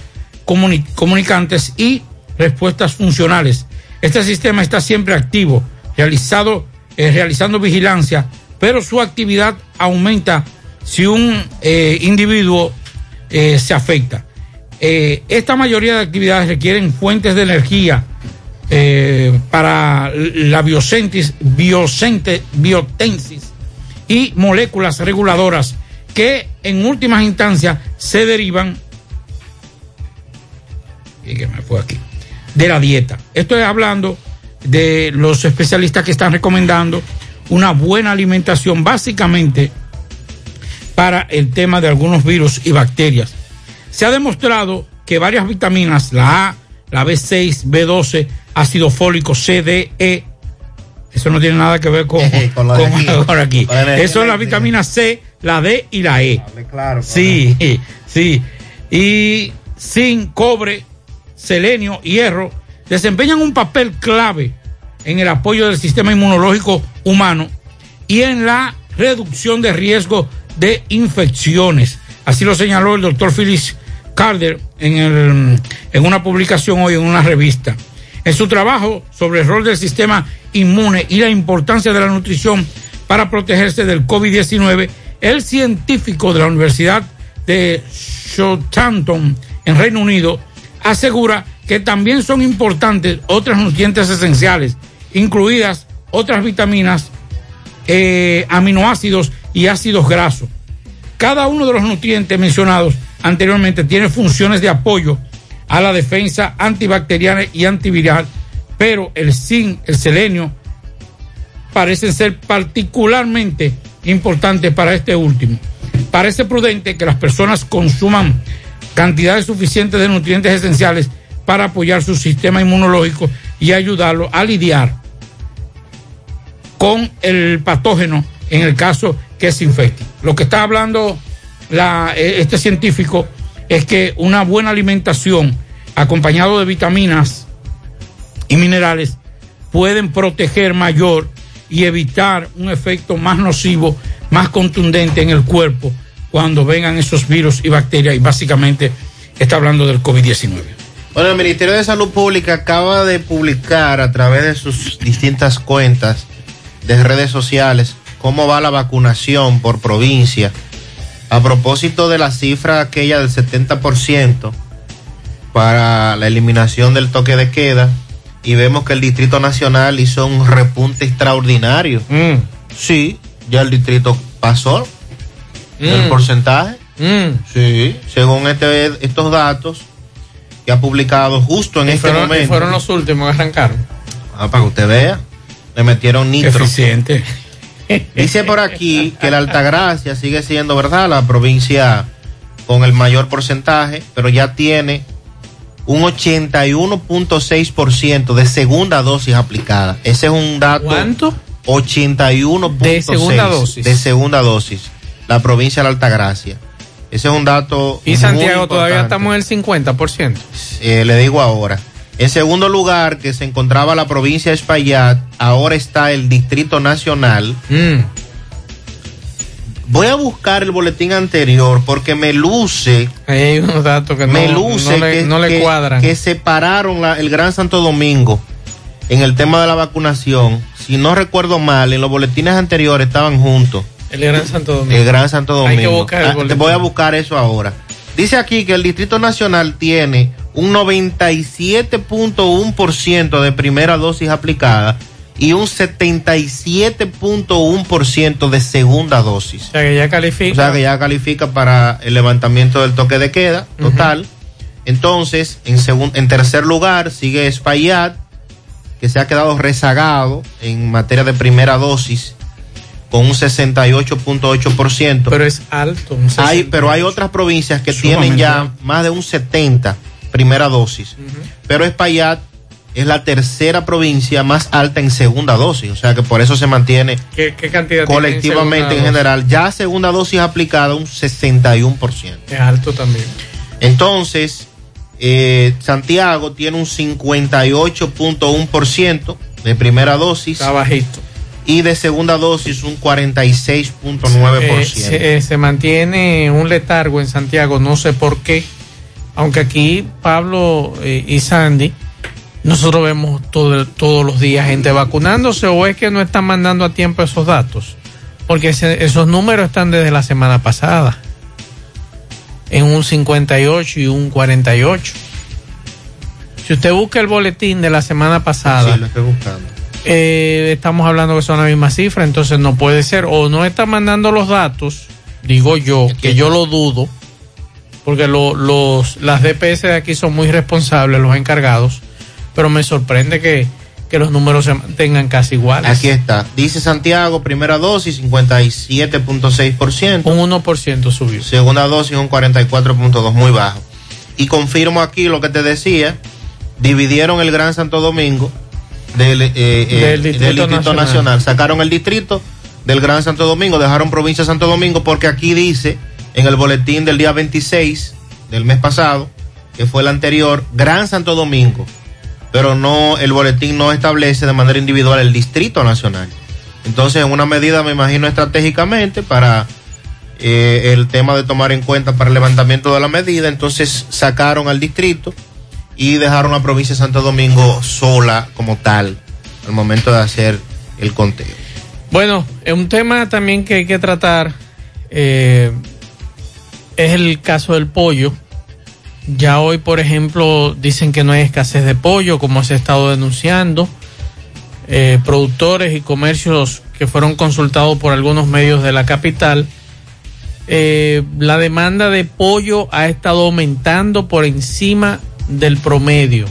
comuni- comunicantes y respuestas funcionales. Este sistema está siempre activo, realizado, eh, realizando vigilancia, pero su actividad aumenta si un eh, individuo eh, se afecta. Eh, esta mayoría de actividades requieren fuentes de energía eh, para la biosentis, biosente- biotensis y moléculas reguladoras que en últimas instancias se derivan de la dieta. Estoy hablando de los especialistas que están recomendando una buena alimentación básicamente para el tema de algunos virus y bacterias. Se ha demostrado que varias vitaminas, la A, la B6, B12, ácido fólico, C, D, E, eso no tiene nada que ver con, con, de aquí. con aquí. La energía Eso es la vitamina C, la D y la E. Claro. Sí, sí. Y zinc, cobre, selenio, hierro desempeñan un papel clave en el apoyo del sistema inmunológico humano y en la reducción de riesgo de infecciones. Así lo señaló el doctor Phyllis Carter en, el- en una publicación hoy en una revista. En su trabajo sobre el rol del sistema inmune y la importancia de la nutrición para protegerse del COVID-19, el científico de la Universidad de Southampton en Reino Unido asegura que también son importantes otras nutrientes esenciales, incluidas otras vitaminas eh, aminoácidos y ácidos grasos. Cada uno de los nutrientes mencionados anteriormente tiene funciones de apoyo a la defensa antibacteriana y antiviral, pero el zinc, el selenio, parecen ser particularmente importantes para este último. Parece prudente que las personas consuman cantidades suficientes de nutrientes esenciales para apoyar su sistema inmunológico y ayudarlo a lidiar con el patógeno en el caso que se infecte. Lo que está hablando la- eh, este científico es que una buena alimentación acompañado de vitaminas y minerales pueden proteger mayor y evitar un efecto más nocivo, más contundente en el cuerpo cuando vengan esos virus y bacterias y básicamente está hablando del COVID-19. Bueno, el Ministerio de Salud Pública acaba de publicar a través de sus distintas cuentas de redes sociales cómo va la vacunación por provincia. A propósito de la cifra aquella del 70% para la eliminación del toque de queda, y vemos que el Distrito Nacional hizo un repunte extraordinario. Sí, ya el distrito pasó el Mm. porcentaje. Sí, según este, estos datos que ha publicado justo en Y este fueron, y momento. fueron los últimos que arrancaron. Ah, para que usted vea. Le metieron nitro. Eficiente. Dice por aquí que la Altagracia sigue siendo, ¿verdad? La provincia con el mayor porcentaje, pero ya tiene un 81.6% de segunda dosis aplicada. Ese es un dato. ¿Cuánto? 81.6 De segunda dosis. De segunda dosis. La provincia de la Altagracia. Ese es un dato. Y muy Santiago todavía estamos en el 50%. Eh, le digo ahora. En segundo lugar, que se encontraba la provincia de Espaillat, ahora está el Distrito Nacional. Mm. Voy a buscar el boletín anterior porque me luce, Hay unos datos que me no, luce no le, que, no le que- cuadran. que separaron la- el Gran Santo Domingo en el tema de la vacunación. Si no recuerdo mal, en los boletines anteriores estaban juntos. el Gran Santo Domingo. El Gran Santo Domingo. Hay que buscar el Ah, te voy a buscar eso ahora. Dice aquí que el Distrito Nacional tiene un 97.1% de primera dosis aplicada y un 77.1% de segunda dosis. O sea que ya califica. O sea que ya califica para el levantamiento del toque de queda total. Entonces, en, en tercer lugar sigue Espaillat, que se ha quedado rezagado en materia de primera dosis con un 68.8%. Pero es alto. un Hay, 60. pero hay otras provincias que Sumamente tienen ya más de un 70 primera dosis. Pero Espaillat es la tercera provincia más alta en segunda dosis. O sea que por eso se mantiene ¿Qué, qué cantidad colectivamente en general. Ya segunda dosis aplicada un 61%. dosis? Es alto también. Entonces, eh, Santiago tiene un 58.1% de primera dosis. Está bajito. Y de segunda dosis un 46.9%. Eh, se, eh, se mantiene un letargo en Santiago, no sé por qué. Aunque aquí Pablo eh, y Sandy, nosotros vemos todo, todos los días gente vacunándose o es que no están mandando a tiempo esos datos. Porque ese- esos números están desde la semana pasada. En un 58 y un 48. Si usted busca el boletín de la semana pasada, Sí, lo estoy buscando. eh, estamos hablando que son la misma cifra, entonces no puede ser. O no está mandando los datos, digo yo, que yo lo dudo, porque lo- los, las DPS de aquí son muy responsables, los encargados, pero me sorprende que, que los números se mantengan casi iguales. Aquí está. Dice Santiago, primera dosis 57.6%. Un 1% subió. Segunda dosis un 44.2, muy bajo. Y confirmo aquí lo que te decía. Dividieron el Gran Santo Domingo del, eh, eh, Del Distrito Nacional. Nacional. Sacaron el distrito del Gran Santo Domingo, dejaron provincia de Santo Domingo porque aquí dice en el boletín del día 26 del mes pasado, que fue el anterior, Gran Santo Domingo. Pero no, el boletín no establece de manera individual el Distrito Nacional. Entonces, en una medida, me imagino estratégicamente para eh, el tema de tomar en cuenta para el levantamiento de la medida, entonces sacaron al distrito y dejaron la provincia de Santo Domingo sola como tal al momento de hacer el conteo. Bueno, es un tema también que hay que tratar eh, es el caso del pollo. Ya hoy, por ejemplo, dicen que no hay escasez de pollo, como se ha estado denunciando. Eh, productores y comercios que fueron consultados por algunos medios de la capital, eh, la demanda de pollo ha estado aumentando por encima del promedio.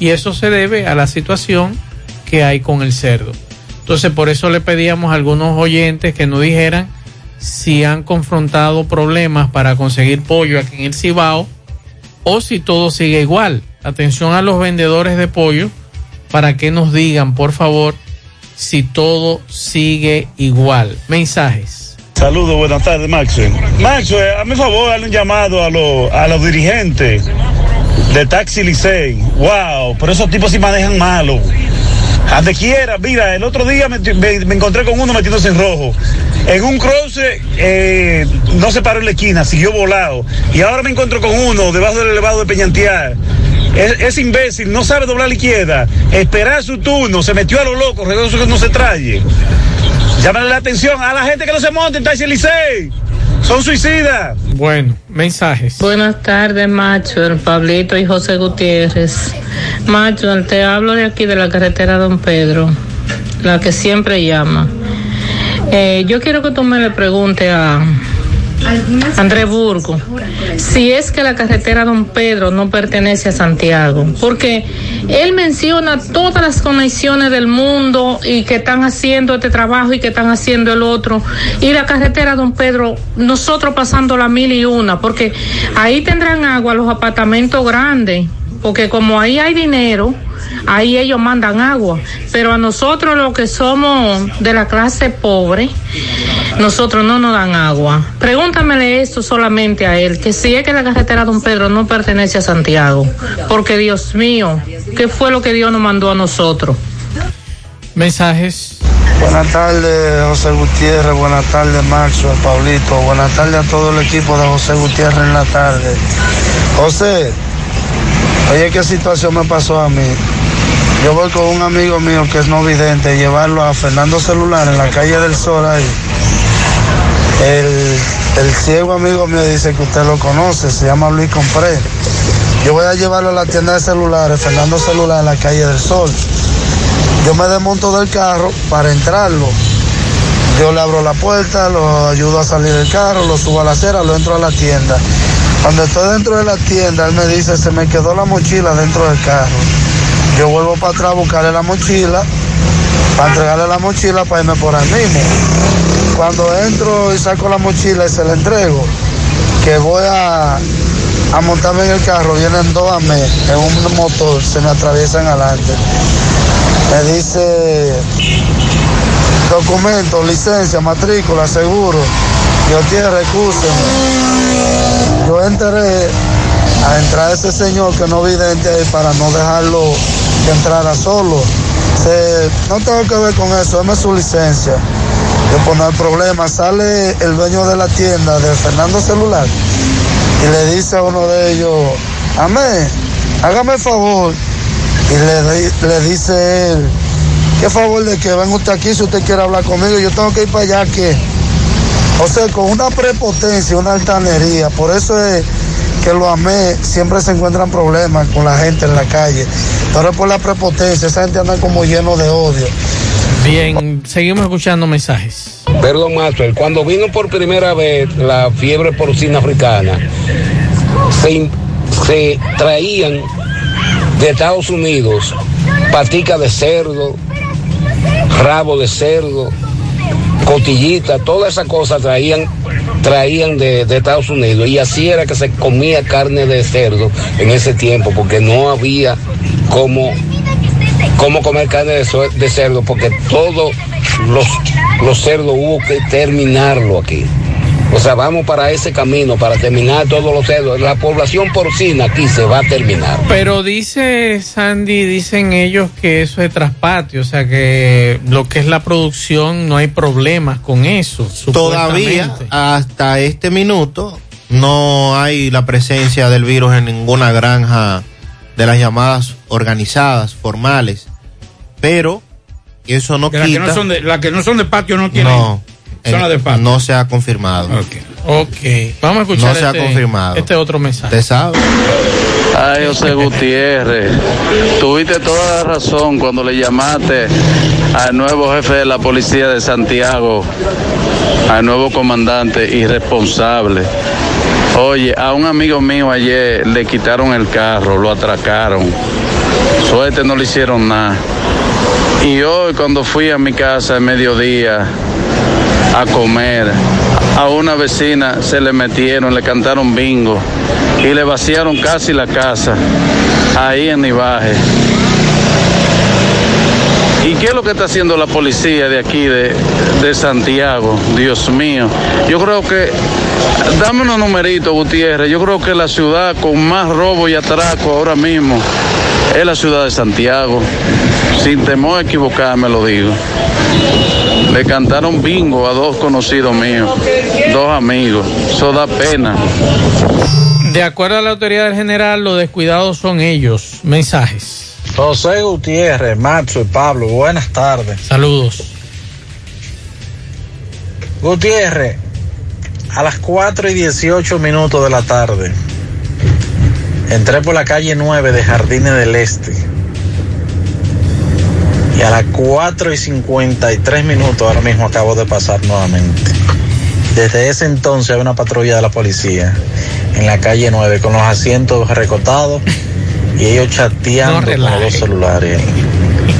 Y eso se debe a la situación que hay con el cerdo. Entonces, por eso le pedíamos a algunos oyentes que nos dijeran si han confrontado problemas para conseguir pollo aquí en el Cibao o si todo sigue igual. Atención a los vendedores de pollo para que nos digan, por favor, si todo sigue igual. Mensajes. Saludos, buenas tardes, Maxwell. Maxwell, a mi favor, dale un llamado a, los a los dirigentes de Taxi Licey. Wow, pero esos tipos sí manejan malo. Donde quiera, mira, el otro día me, encontré con uno metiéndose en rojo. En un cruce eh, no se paró en la esquina, siguió volado. Y ahora me encuentro con uno debajo del elevado de Peñantiar. Es, imbécil, no sabe doblar la izquierda. Esperar su turno, se metió a lo loco, regreso que no se traye. Llámale la atención a la gente que no se monte en Taxi Licey. Son suicidas. Bueno, mensajes. Buenas tardes, Macho, Pablito y José Gutiérrez. Macho, te hablo de aquí de la carretera Don Pedro, la que siempre llama. Eh, yo quiero que tú me le pregunte a André Burgo. Si es que la carretera Don Pedro no pertenece a Santiago, porque él menciona todas las conexiones del mundo y que están haciendo este trabajo y que están haciendo el otro, y la carretera Don Pedro, nosotros pasando la mil y una, porque ahí tendrán agua los apartamentos grandes, porque como ahí hay dinero, ahí ellos mandan agua, pero a nosotros los que somos de la clase pobre, nosotros no nos dan agua. Pregúntamele esto solamente a él, que si es que la carretera Don Pedro no pertenece a Santiago, porque Dios mío, ¿qué fue lo que Dios nos mandó a nosotros? Mensajes. Buenas tardes, José Gutiérrez. Buenas tardes, Maxo, Pablito. Buenas tardes a todo el equipo de José Gutiérrez en la tarde. José, oye, ¿qué situación me pasó a mí? Yo voy con un amigo mío que es no vidente, llevarlo a Fernando Celular en la calle del Sol ahí. El, el ciego amigo mío dice que usted lo conoce, se llama Luis Compré. Yo voy a llevarlo a la tienda de celulares, Fernando Celular en la calle del Sol. Yo me desmonto del carro para entrarlo. Yo le abro la puerta, lo ayudo a salir del carro, lo subo a la acera, lo entro a la tienda. Cuando estoy dentro de la tienda, él me dice, se me quedó la mochila dentro del carro. Yo vuelvo para atrás a buscarle la mochila, para entregarle la mochila para irme por ahí mismo. Cuando entro y saco la mochila y se la entrego, que voy a, montarme en el carro, vienen dos a mí, en un motor, se me atraviesan adelante. Me dice documento, licencia, matrícula, seguro. Yo tiene recursos. Yo entré a entrar ese señor que no vidente ahí para no dejarlo que entrara solo. Se- no tengo que ver con eso, dame su licencia. Yo pues no hay problema. Sale el dueño de la tienda de Fernando Celular y le dice a uno de ellos, amén, hágame el favor. Y le, di- le dice él, ¿qué favor de que venga usted aquí si usted quiere hablar conmigo? Yo tengo que ir para allá que, o sea, con una prepotencia, una altanería. Por eso es que lo amé, siempre se encuentran problemas con la gente en la calle. Pero es por la prepotencia, esa gente anda como lleno de odio. Bien, seguimos escuchando mensajes. Perdón, Maxwell, cuando vino por primera vez la fiebre porcina africana, se traían de Estados Unidos patica de cerdo, rabo de cerdo, cotillita, todas esas cosas traían, traían de, Estados Unidos. Y así era que se comía carne de cerdo en ese tiempo, porque no había como cómo comer carne de, de cerdo, porque todos los, los cerdos hubo que terminarlo aquí. O sea, vamos para ese camino, para terminar todos los cerdos. La población porcina aquí se va a terminar. Pero dice Sandy, dicen ellos que eso es traspatio, o sea que lo que es la producción no hay problemas con eso. Todavía, hasta este minuto, no hay la presencia del virus en ninguna granja de las llamadas organizadas, formales. Pero eso no Que las que quita. no son de, las que no son de patio no tienen. No, Eh, de no se ha confirmado. Ok, vamos a escuchar No se ha este, confirmado. este otro mensaje. Usted sabe. Ay, José Gutiérrez, tuviste toda la razón cuando le llamaste al nuevo jefe de la policía de Santiago, al nuevo comandante irresponsable. Oye, a un amigo mío ayer le quitaron el carro, lo atracaron. Suerte no le hicieron nada. Y hoy cuando fui a mi casa a mediodía a comer, a una vecina se le metieron, le cantaron bingo y le vaciaron casi la casa ahí en Ibaje. ¿Y qué es lo que está haciendo la policía de aquí, de, de Santiago? Dios mío. Yo creo que, dame unos numeritos, Gutiérrez. Yo creo que la ciudad con más robo y atraco ahora mismo es la ciudad de Santiago. Sin temor a equivocarme, lo digo. Le cantaron bingo a dos conocidos míos, dos amigos. Eso da pena. De acuerdo a la autoridad general, los descuidados son ellos. Mensajes. José Gutiérrez, Macho y Pablo, buenas tardes. Saludos. Gutiérrez, a las 4 y 18 minutos de la tarde, entré por la calle 9 de Jardines del Este. Y a las 4 y 53 minutos ahora mismo acabo de pasar nuevamente. Desde ese entonces hay una patrulla de la policía en la calle 9 con los asientos recortados y ellos chateando con los dos celulares,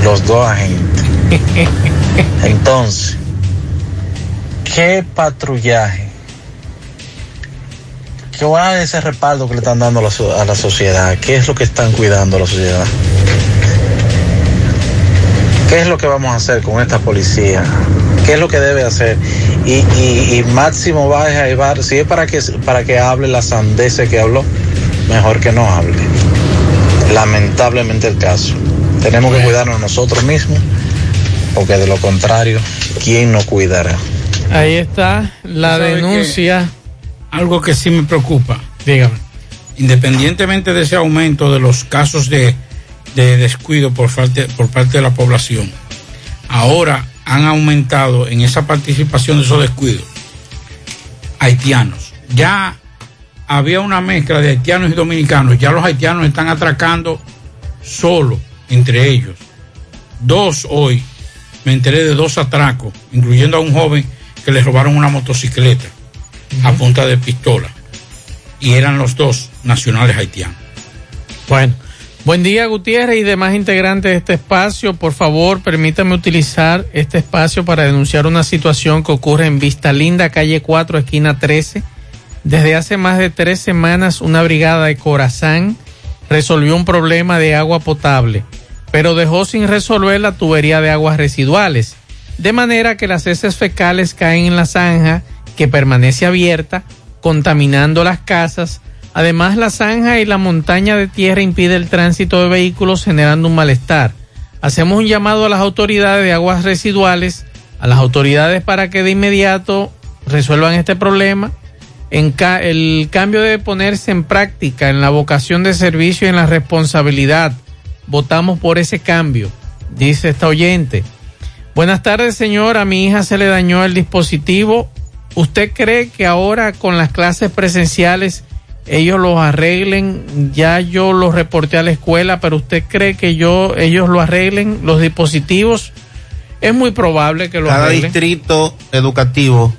los dos agentes. Entonces, ¿qué patrullaje? ¿Qué va ese respaldo que le están dando a la, so- a la sociedad? ¿Qué es lo que están cuidando a la sociedad? ¿Qué es lo que vamos a hacer con esta policía? ¿Qué es lo que debe hacer? Y, y, y Máximo Baja a Ibar, si es para que, para que hable la sandese que habló, mejor que no hable. Lamentablemente el caso. Tenemos que cuidarnos nosotros mismos, porque de lo contrario, ¿quién nos cuidará? Ahí está la denuncia. Algo que sí me preocupa. Dígame. Independientemente de ese aumento de los casos de, de descuido por, parte, por parte de la población, ahora han aumentado en esa participación de esos descuidos haitianos. Ya había una mezcla de haitianos y dominicanos. Ya los haitianos están atracando solo entre ellos. Dos hoy, me enteré de dos atracos, incluyendo a un joven que le robaron una motocicleta a punta de pistola. Y eran los dos nacionales haitianos. Bueno, buen día Gutiérrez y demás integrantes de este espacio. Por favor, permítame utilizar este espacio para denunciar una situación que ocurre en Vista Linda, calle 4, esquina 13. Desde hace más de tres semanas, una brigada de Corazán resolvió un problema de agua potable, pero dejó sin resolver la tubería de aguas residuales, de manera que las heces fecales caen en la zanja que permanece abierta, contaminando las casas. Además, la zanja y la montaña de tierra impide el tránsito de vehículos, generando un malestar. Hacemos un llamado a las autoridades de aguas residuales, a las autoridades para que de inmediato resuelvan este problema. En ca- el cambio debe ponerse en práctica en la vocación de servicio y en la responsabilidad. Votamos por ese cambio, dice esta oyente. Buenas tardes, señor. A mi hija se le dañó el dispositivo. ¿Usted cree que ahora con las clases presenciales ellos los arreglen? Ya yo los reporté a la escuela, pero ¿usted cree que yo ellos lo arreglen los dispositivos? Es muy probable que lo Cada arreglen. distrito educativo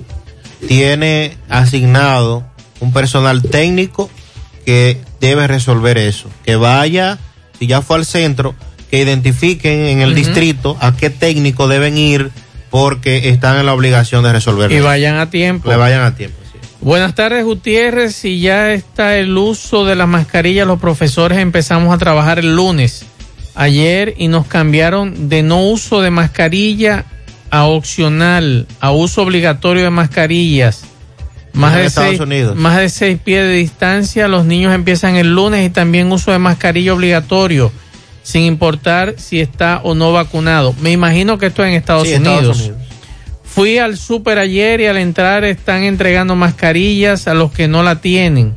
tiene asignado un personal técnico que debe resolver eso. Que vaya, si ya fue al centro, que identifiquen en el distrito a qué técnico deben ir porque están en la obligación de resolverlo. Y vayan a tiempo. Le vayan a tiempo. Buenas tardes, Gutiérrez. Si ya está el uso de las mascarillas, los profesores empezamos a trabajar el lunes, ayer, y nos cambiaron de no uso de mascarilla a opcional, a uso obligatorio de mascarillas. Más En de, Estados seis, Unidos. más de seis pies de distancia, los niños empiezan el lunes y también uso de mascarilla obligatorio, sin importar si está o no vacunado. Me imagino que esto es en Estados Sí, Unidos. Estados Unidos. Fui al súper ayer y al entrar están entregando mascarillas a los que no la tienen.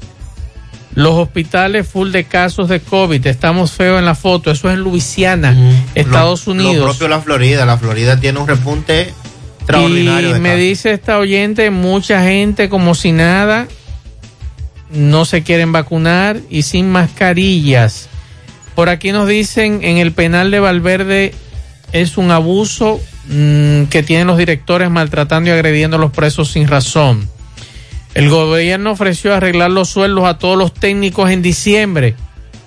Los hospitales full de casos de COVID. Estamos feos en la foto. Eso es en Luisiana, Estados Lo- Unidos. Lo propio la Florida. La Florida tiene un repunte Extraordinario Y me dice esta oyente, mucha gente como si nada, no se quieren vacunar y sin mascarillas. Por aquí nos dicen, en el penal de Valverde es un abuso mm, que tienen los directores maltratando y agrediendo a los presos sin razón. El gobierno ofreció arreglar los sueldos a todos los técnicos en diciembre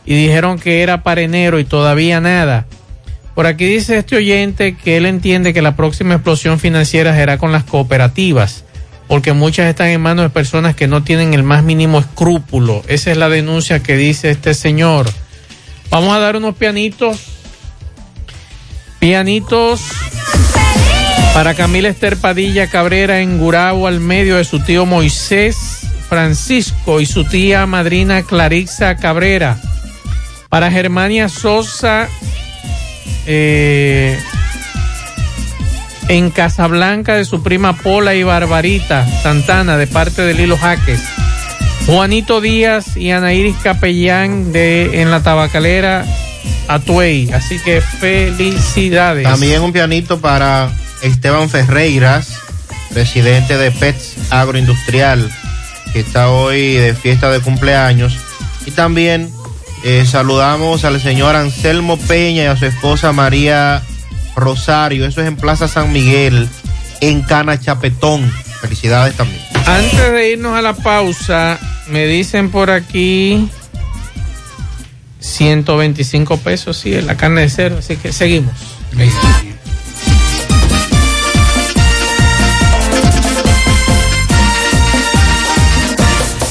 y dijeron que era para enero y todavía nada. Por aquí dice este oyente que él entiende que la próxima explosión financiera será con las cooperativas, porque muchas están en manos de personas que no tienen el más mínimo escrúpulo. Esa es la denuncia que dice este señor. Vamos a dar unos pianitos. Pianitos para Camila Esther Padilla Cabrera en Gurabo al medio de su tío Moisés Francisco y su tía madrina Clarixa Cabrera. Para Germania Sosa eh, en Casablanca de su prima Pola y Barbarita Santana de parte de Lilo Jaques. Juanito Díaz y Ana Iris Capellán de en la tabacalera Atuey. Así que felicidades. También un pianito para Esteban Ferreiras, presidente de PETS Agroindustrial, que está hoy de fiesta de cumpleaños. Y también eh, saludamos al señor Anselmo Peña y a su esposa María Rosario. Eso es en Plaza San Miguel, en Cana Chapetón. Felicidades también. Antes de irnos a la pausa, me dicen por aquí 125 pesos, sí, en la carne de cero, así que seguimos.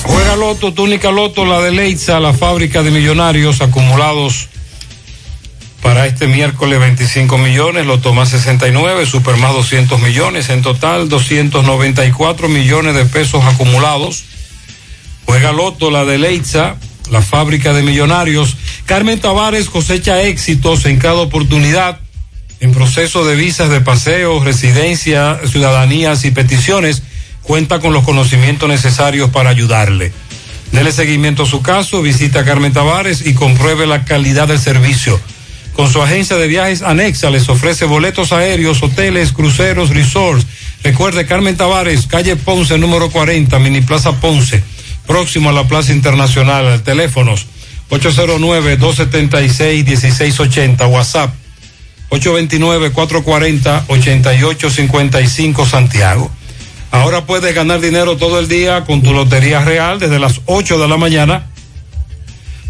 Juega Loto, túnica Loto, la de Leitza, la fábrica de millonarios acumulados para este miércoles 25 millones, Loto más 69, Super más 200 millones, en total 294 millones de pesos acumulados. Juega Loto, la de Leitza, la fábrica de millonarios. Carmen Tavares cosecha éxitos en cada oportunidad en proceso de visas de paseo, residencia, ciudadanías y peticiones. Cuenta con los conocimientos necesarios para ayudarle. Dele seguimiento a su caso, visita a Carmen Tavares y compruebe la calidad del servicio. Con su agencia de viajes anexa les ofrece boletos aéreos, hoteles, cruceros, resorts. Recuerde Carmen Tavares, calle Ponce, número 40, Mini Plaza Ponce, próximo a la Plaza Internacional. Teléfonos 809-276-1680, WhatsApp 829-440-8855 Santiago. Ahora puedes ganar dinero todo el día con tu Lotería Real desde las 8 de la mañana.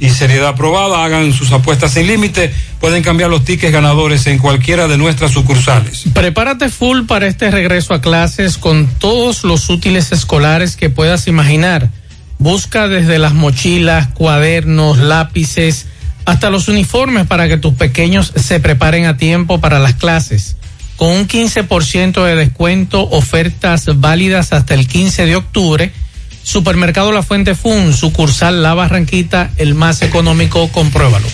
y seriedad aprobada. Hagan sus apuestas sin límite. Pueden cambiar los tickets ganadores en cualquiera de nuestras sucursales. Prepárate full para este regreso a clases con todos los útiles escolares que puedas imaginar. Busca desde las mochilas, cuadernos, lápices, hasta los uniformes para que tus pequeños se preparen a tiempo para las clases. Con un 15% de descuento, ofertas válidas hasta el 15 de octubre. Supermercado La Fuente Fun, sucursal La Barranquita, el más económico, compruébalo.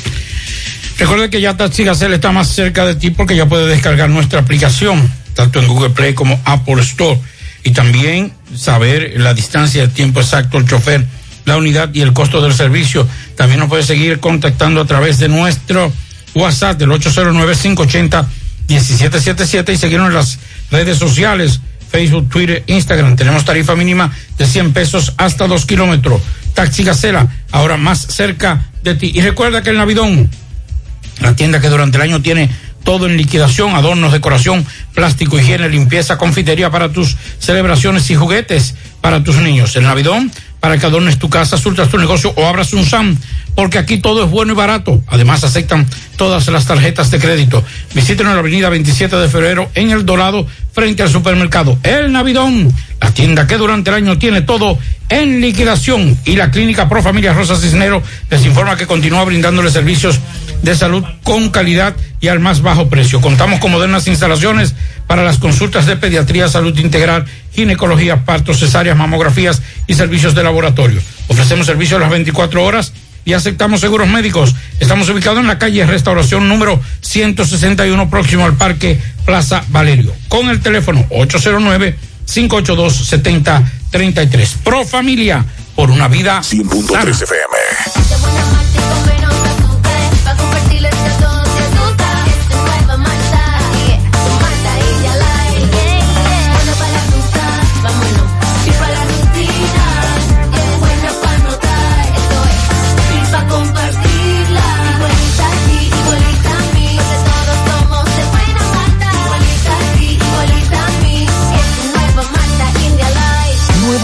Recuerde que ya Taxi Gacel está más cerca de ti porque ya puedes descargar nuestra aplicación, tanto en Google Play como Apple Store. Y también saber la distancia, el tiempo exacto, el chofer, la unidad y el costo del servicio. También nos puedes seguir contactando a través de nuestro WhatsApp del 809-580-1777 y seguirnos en las redes sociales, Facebook, Twitter, Instagram. Tenemos tarifa mínima de 100 pesos hasta 2 kilómetros. Taxi Gacela, ahora más cerca de ti. Y recuerda que el Navidón, la tienda que durante el año tiene todo en liquidación, adornos, decoración, plástico, higiene, limpieza, confitería para tus celebraciones y juguetes para tus niños. El Navidón, para que adornes tu casa, surtas tu negocio o abras un SAM, porque aquí todo es bueno y barato. Además aceptan todas las tarjetas de crédito. Visítenos en la avenida 27 de febrero en El Dorado, frente al supermercado El Navidón, la tienda que durante el año tiene todo en liquidación. Y la clínica Pro Familia Rosa Cisnero les informa que continúa brindándole servicios de salud con calidad y al más bajo precio. Contamos con modernas instalaciones para las consultas de pediatría, salud integral, ginecología, partos, cesáreas, mamografías y servicios de laboratorio. Ofrecemos servicios las 24 horas y aceptamos seguros médicos. Estamos ubicados en la calle Restauración número 161, próximo al Parque Plaza Valerio. Con el teléfono 809-582-7033. Pro Familia, por una vida 100.3 FM.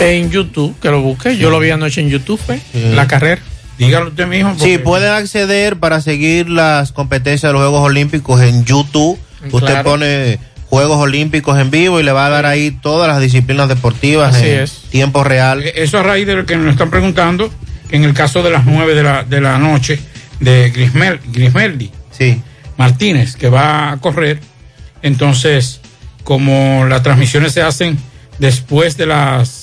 En YouTube, que lo busque. Yo lo vi anoche en YouTube, ¿eh? la carrera. Dígalo usted mismo. Sí, pueden acceder para seguir las competencias de los Juegos Olímpicos en YouTube. Usted pone Juegos Olímpicos en vivo y le va a dar ahí todas las disciplinas deportivas Así en es. tiempo real. Eh, Eso a raíz de lo que nos están preguntando, que en el caso de las nueve de la, de la noche de Grismel, Grismeldi sí. Martínez, que va a correr, entonces, como las transmisiones se hacen después de las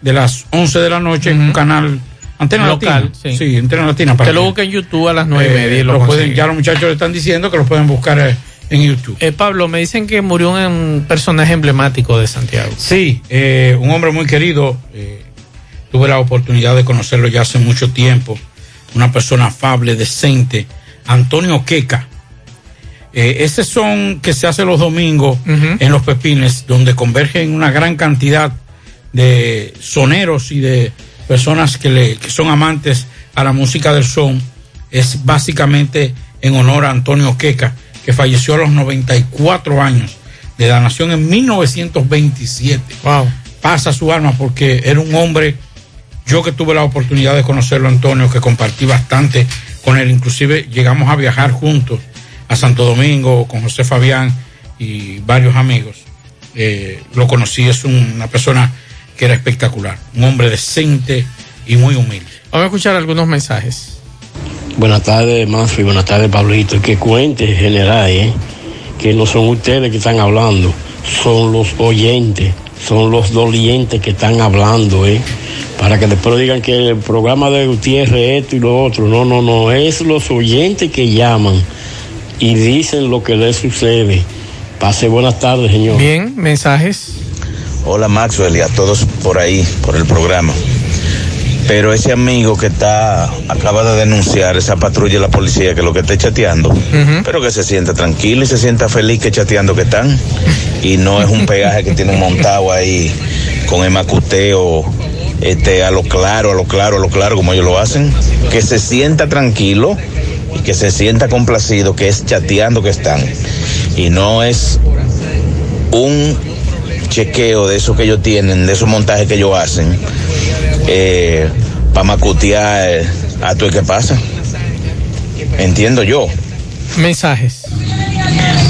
de las 11 de la noche en un canal Antena Local, Latina. sí. Antena Latina. Que lo busque en YouTube a las nueve y Eh, media y lo lo pueden, ya los muchachos le están diciendo que lo pueden buscar eh, en YouTube. Eh, Pablo, me dicen que murió un personaje emblemático de Santiago. Sí, eh, un hombre muy querido. eh, tuve la oportunidad de conocerlo ya hace mucho tiempo. Una persona afable, decente. Antonio Queca. Eh, ese son que se hace los domingos en los Pepines, donde convergen una gran cantidad de soneros y de personas que, le, que son amantes a la música del son. Es básicamente en honor a Antonio Queca, que falleció a los 94 años de la nación en 1927. Wow. Pasa su alma porque era un hombre, yo que tuve la oportunidad de conocerlo, Antonio, que compartí bastante con él, inclusive llegamos a viajar juntos a Santo Domingo con José Fabián y varios amigos. Eh, lo conocí, es un- una persona que era espectacular, un hombre decente y muy humilde. Vamos a escuchar algunos mensajes. Buenas tardes, Manfred. Buenas tardes, Pablito. Y Que cuente, general, ¿eh? que no son ustedes que están hablando, son los oyentes, son los dolientes que están hablando, ¿eh? Para que después digan que el programa de Gutiérrez esto y lo otro. No, no, no. Es los oyentes que llaman y dicen lo que les sucede. Pase buenas tardes, señor. Bien, mensajes. Hola Maxwell y a todos por ahí, por el programa. Pero ese amigo que está, acaba de denunciar esa patrulla de la policía que lo que está chateando, pero que se sienta tranquilo y se sienta feliz que chateando que están. Y no es un peaje que tienen montado ahí con el macuteo, este, a lo claro, a lo claro, a lo claro, como ellos lo hacen. Que se sienta tranquilo y que se sienta complacido que es chateando que están. Y no es un chequeo de eso que ellos tienen, de esos montajes que ellos hacen, para macutear a todo el que pasa. Entiendo yo. Mensajes.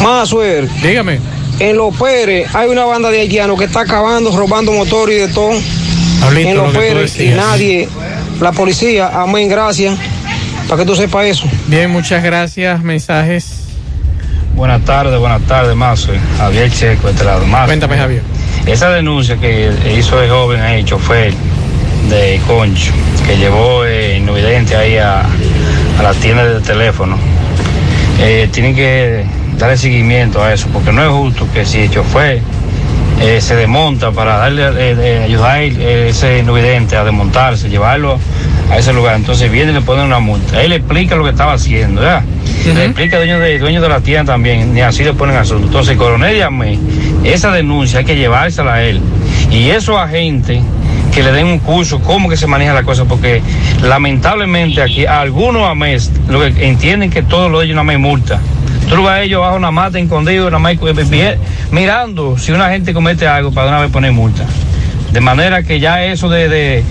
Maxwell. Dígame. En Los Pérez hay una banda de haitianos que está acabando, robando motores y de todo. En lo Los tú Pérez y nadie, la policía, amén, gracias. Para que tú sepas eso. Bien, muchas gracias. Mensajes. Buenas tardes, buenas tardes, Mazo. Javier Checo, este lado. Mazo, Cuéntame, Javier. Esa denuncia que hizo el joven ahí, chofer de Concho, que llevó eh, invidente ahí a, a la tienda de teléfono, eh, tienen que darle seguimiento a eso, porque no es justo que si el chofer eh, se desmonta para darle, eh, eh, ayudar a ese invidente a desmontarse, llevarlo a ese lugar, entonces viene y le ponen una multa. Él le explica lo que estaba haciendo, ¿verdad? Le explica al dueño de, dueño de la tienda también, ni así le ponen asunto. Entonces, coronel mí, esa denuncia hay que llevársela a él. Y esos agentes que le den un curso, cómo que se maneja la cosa, porque lamentablemente aquí algunos a mes lo que entienden que todo lo de ellos nada más multa. Tú lo ves a ellos bajo una mata, escondido, nada más eh, mirando si una gente comete algo para una vez poner multa. De manera que ya eso de, de,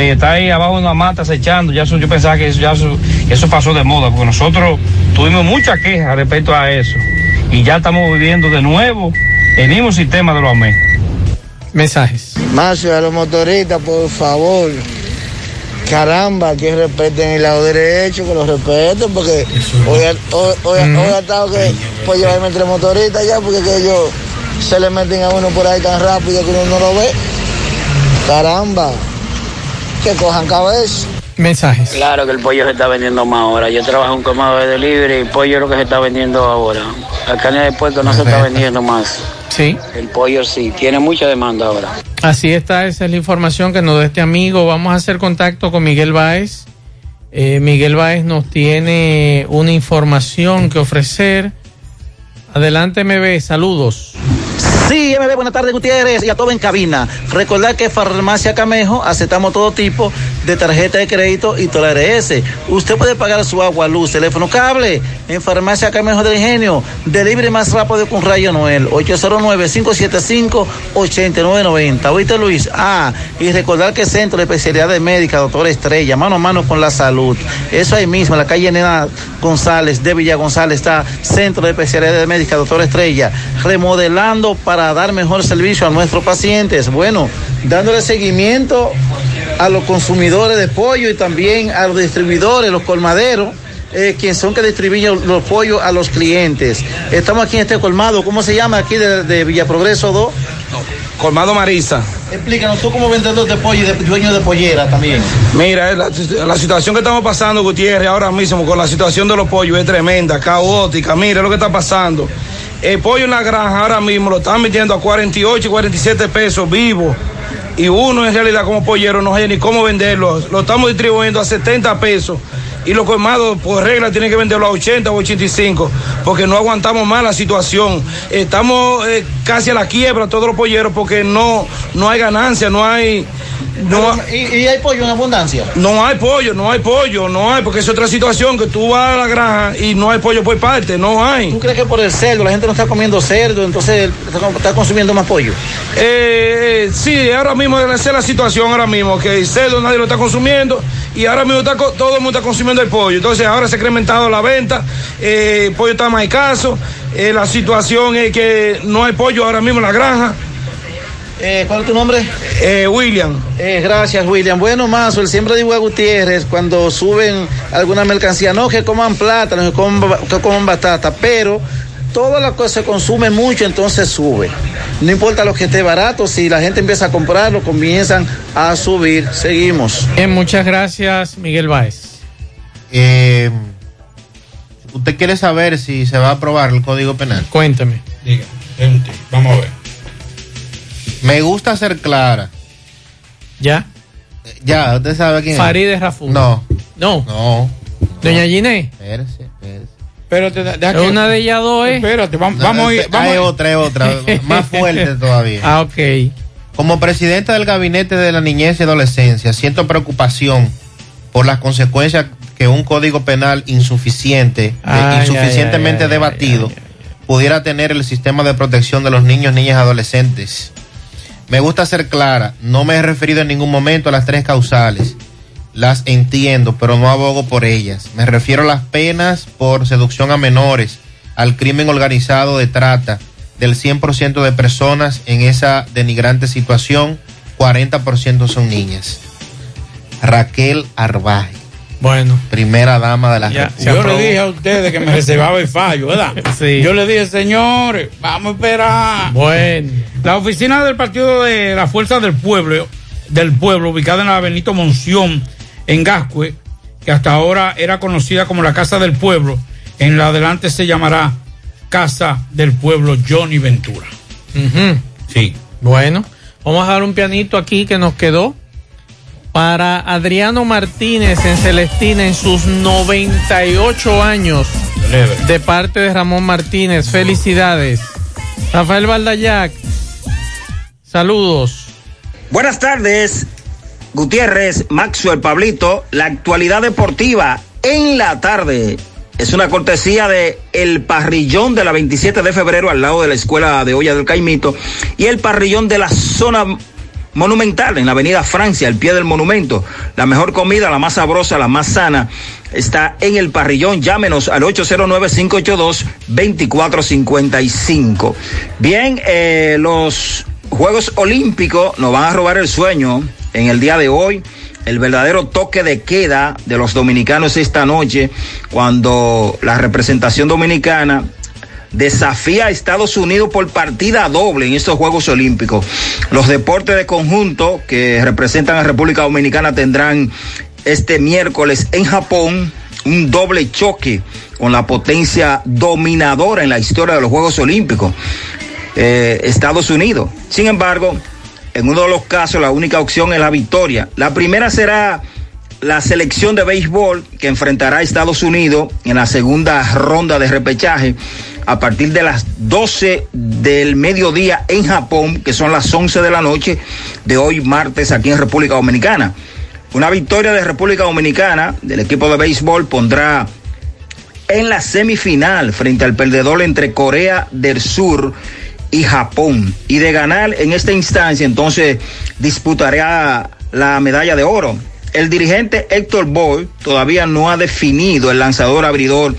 de estar ahí abajo de una mata acechando, ya eso, yo pensaba que eso, ya eso, eso pasó de moda, porque nosotros tuvimos muchas quejas respecto a eso. Y ya estamos viviendo de nuevo el mismo sistema de los AME. Mensajes. Más a los motoristas, por favor. Caramba, que respeten el lado derecho, que lo respeten, porque hoy, ha- hoy, hoy, Mm. hoy ha estado que pues llevarme entre motoristas ya, porque que ellos se le meten a uno por ahí tan rápido que uno no lo ve. Caramba, que cojan cabeza. Mensajes. Claro que el pollo se está vendiendo más ahora. Yo trabajo en un colmado de delivery y pollo es lo que se está vendiendo ahora. La carne de puerco no se está vendiendo más. Sí. El pollo sí, tiene mucha demanda ahora. Así está, esa es la información que nos da este amigo. Vamos a hacer contacto con Miguel Báez. Eh, Miguel Báez nos tiene una información que ofrecer. Adelante, MB, saludos. Sí, MB, buenas tardes, Gutiérrez, y a todo en cabina. Recordar que Farmacia Camejo aceptamos todo tipo de tarjeta de crédito y la RS. Usted puede pagar su agua, luz, teléfono, cable en Farmacia Camejo del Ingenio. Delivery más rápido con Rayo Noel, 809-575-8990. ¿Oíste, Luis? Ah, y recordar que Centro de Especialidades Médicas, doctor Estrella, mano a mano con la salud. Eso ahí mismo, en la calle Nena González, de Villa González, está Centro de Especialidades Médicas, doctor Estrella, remodelando para dar mejor servicio a nuestros pacientes. Bueno, dándole seguimiento a los consumidores de pollo y también a los distribuidores, los colmaderos. Eh, quienes son que distribuyen los pollos a los clientes. Estamos aquí en este colmado, ¿cómo se llama aquí de, de Villa Progreso 2? Colmado Marisa. Explícanos tú como vendedor de pollo y de, dueño de pollera también. Mira, eh, la, la situación que estamos pasando, Gutiérrez, ahora mismo con la situación de los pollos es tremenda, caótica. Mira lo que está pasando. El pollo en la granja ahora mismo lo están vendiendo a 48 y 47 pesos vivo. Y uno en realidad como pollero no hay ni cómo venderlo. Lo estamos distribuyendo a 70 pesos. Y los colmados por regla tienen que venderlo a 80 o 85 porque no aguantamos más la situación. Estamos eh, casi a la quiebra todos los polleros porque no, no hay ganancia, no hay... No, ¿Y, y hay pollo en abundancia? no hay pollo, no hay pollo, no hay, porque es otra situación que tú vas a la granja y no hay pollo por parte, no hay. ¿Tú crees que por el cerdo la gente no está comiendo cerdo, entonces está, está consumiendo más pollo? Eh, eh, sí, ahora mismo esa es la situación ahora mismo, que el cerdo nadie lo está consumiendo y ahora mismo está, todo el mundo está consumiendo el pollo. Entonces ahora se ha incrementado la venta, eh, el pollo está más escaso, eh, la situación es que no hay pollo ahora mismo en la granja. Eh, ¿Cuál es tu nombre? Eh, William. Eh, gracias, William. Bueno, Mazo, el siempre digo a Gutiérrez, cuando suben alguna mercancía, no que coman plátano, que coman, que coman batata, pero todas las cosas se consumen mucho, entonces sube. No importa lo que esté barato, si la gente empieza a comprarlo, comienzan a subir. Seguimos. Bien, muchas gracias, Miguel Báez. Eh, ¿Usted quiere saber si se va a aprobar el Código Penal? Cuénteme. Diga, vamos a ver. Me gusta ser clara. ¿Ya? Ya, usted sabe quién es. Farideh Raful. No. No. No. Doña Ginés. Espérese, espérese. Pero te, deja que- Una de ellas dos es. Espérate, vamos, No, vamos a ir. a hay ir. otra, hay otra, más fuerte todavía. Ah, ok. Como presidenta del Gabinete de la Niñez y Adolescencia, siento preocupación por las consecuencias que un código penal insuficiente, eh, Ay, insuficientemente ay, ay, debatido, pudiera tener el sistema de protección de los niños, niñas y adolescentes. Me gusta ser clara, no me he referido en ningún momento a las tres causales. Las entiendo, pero no abogo por ellas. Me refiero a las penas por seducción a menores, al crimen organizado de trata. Del 100% de personas en esa denigrante situación, 40% son niñas. Raquel Arbaje. Bueno. Primera dama de la Yo República. le dije a ustedes que me reservaba el fallo, ¿verdad? Sí. Yo le dije, señores, vamos a esperar. Bueno. La oficina del Partido de la Fuerza del Pueblo, del Pueblo, ubicada en la Benito Monción, en Gascue, que hasta ahora era conocida como la Casa del Pueblo, en la adelante se llamará Casa del Pueblo Johnny Ventura. Sí. Bueno, vamos a dar un pianito aquí que nos quedó para Adriano Martínez en Celestina en sus 98 años de parte de Ramón Martínez. Felicidades. Rafael Valdayac, saludos. Buenas tardes, Gutiérrez, Maxwell, Pablito. La actualidad deportiva en la tarde es una cortesía de el parrillón de la 27 de febrero al lado de la escuela de olla del Caimito y el parrillón de la zona monumental en la avenida Francia, al pie del monumento. La mejor comida, la más sabrosa, la más sana, está en el parrillón. Llámenos al 809-582-2455. Bien, eh, los Juegos Olímpicos nos van a robar el sueño en el día de hoy. El verdadero toque de queda de los dominicanos esta noche, cuando la representación dominicana desafía a Estados Unidos por partida doble en estos Juegos Olímpicos. Los deportes de conjunto que representan a República Dominicana tendrán este miércoles en Japón un doble choque con la potencia dominadora en la historia de los Juegos Olímpicos, eh, Estados Unidos. Sin embargo, en uno de los casos la única opción es la victoria. La primera será la selección de béisbol que enfrentará a Estados Unidos en la segunda ronda de repechaje a partir de las 12 del mediodía en Japón, que son las 11 de la noche de hoy martes aquí en República Dominicana. Una victoria de República Dominicana del equipo de béisbol pondrá en la semifinal frente al perdedor entre Corea del Sur y Japón. Y de ganar en esta instancia, entonces disputará la medalla de oro. El dirigente Héctor Boy todavía no ha definido el lanzador abridor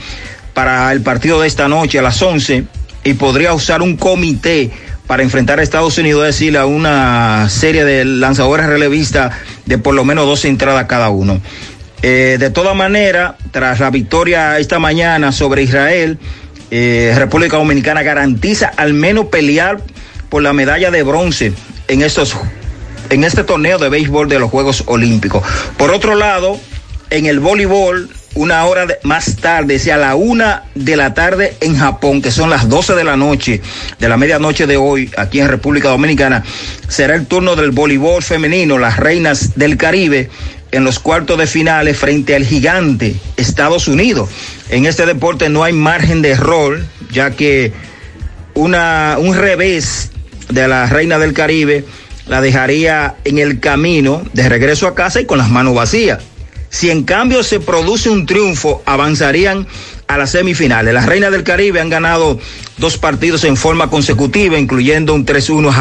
para el partido de esta noche a las 11 y podría usar un comité para enfrentar a Estados Unidos, es decir, a una serie de lanzadores relevistas de por lo menos dos entradas cada uno. Eh, de todas maneras, tras la victoria esta mañana sobre Israel, eh, República Dominicana garantiza al menos pelear por la medalla de bronce en estos en este torneo de béisbol de los Juegos Olímpicos. Por otro lado, en el voleibol, una hora más tarde, sea la una de la tarde en Japón, que son las 12 de la noche, de la medianoche de hoy, aquí en República Dominicana, será el turno del voleibol femenino, las reinas del Caribe, en los cuartos de finales frente al gigante Estados Unidos. En este deporte no hay margen de error, ya que una, un revés de la reina del Caribe la dejaría en el camino de regreso a casa y con las manos vacías. Si en cambio se produce un triunfo, avanzarían a las semifinales. Las reinas del Caribe han ganado dos partidos en forma consecutiva, incluyendo un 3-1 a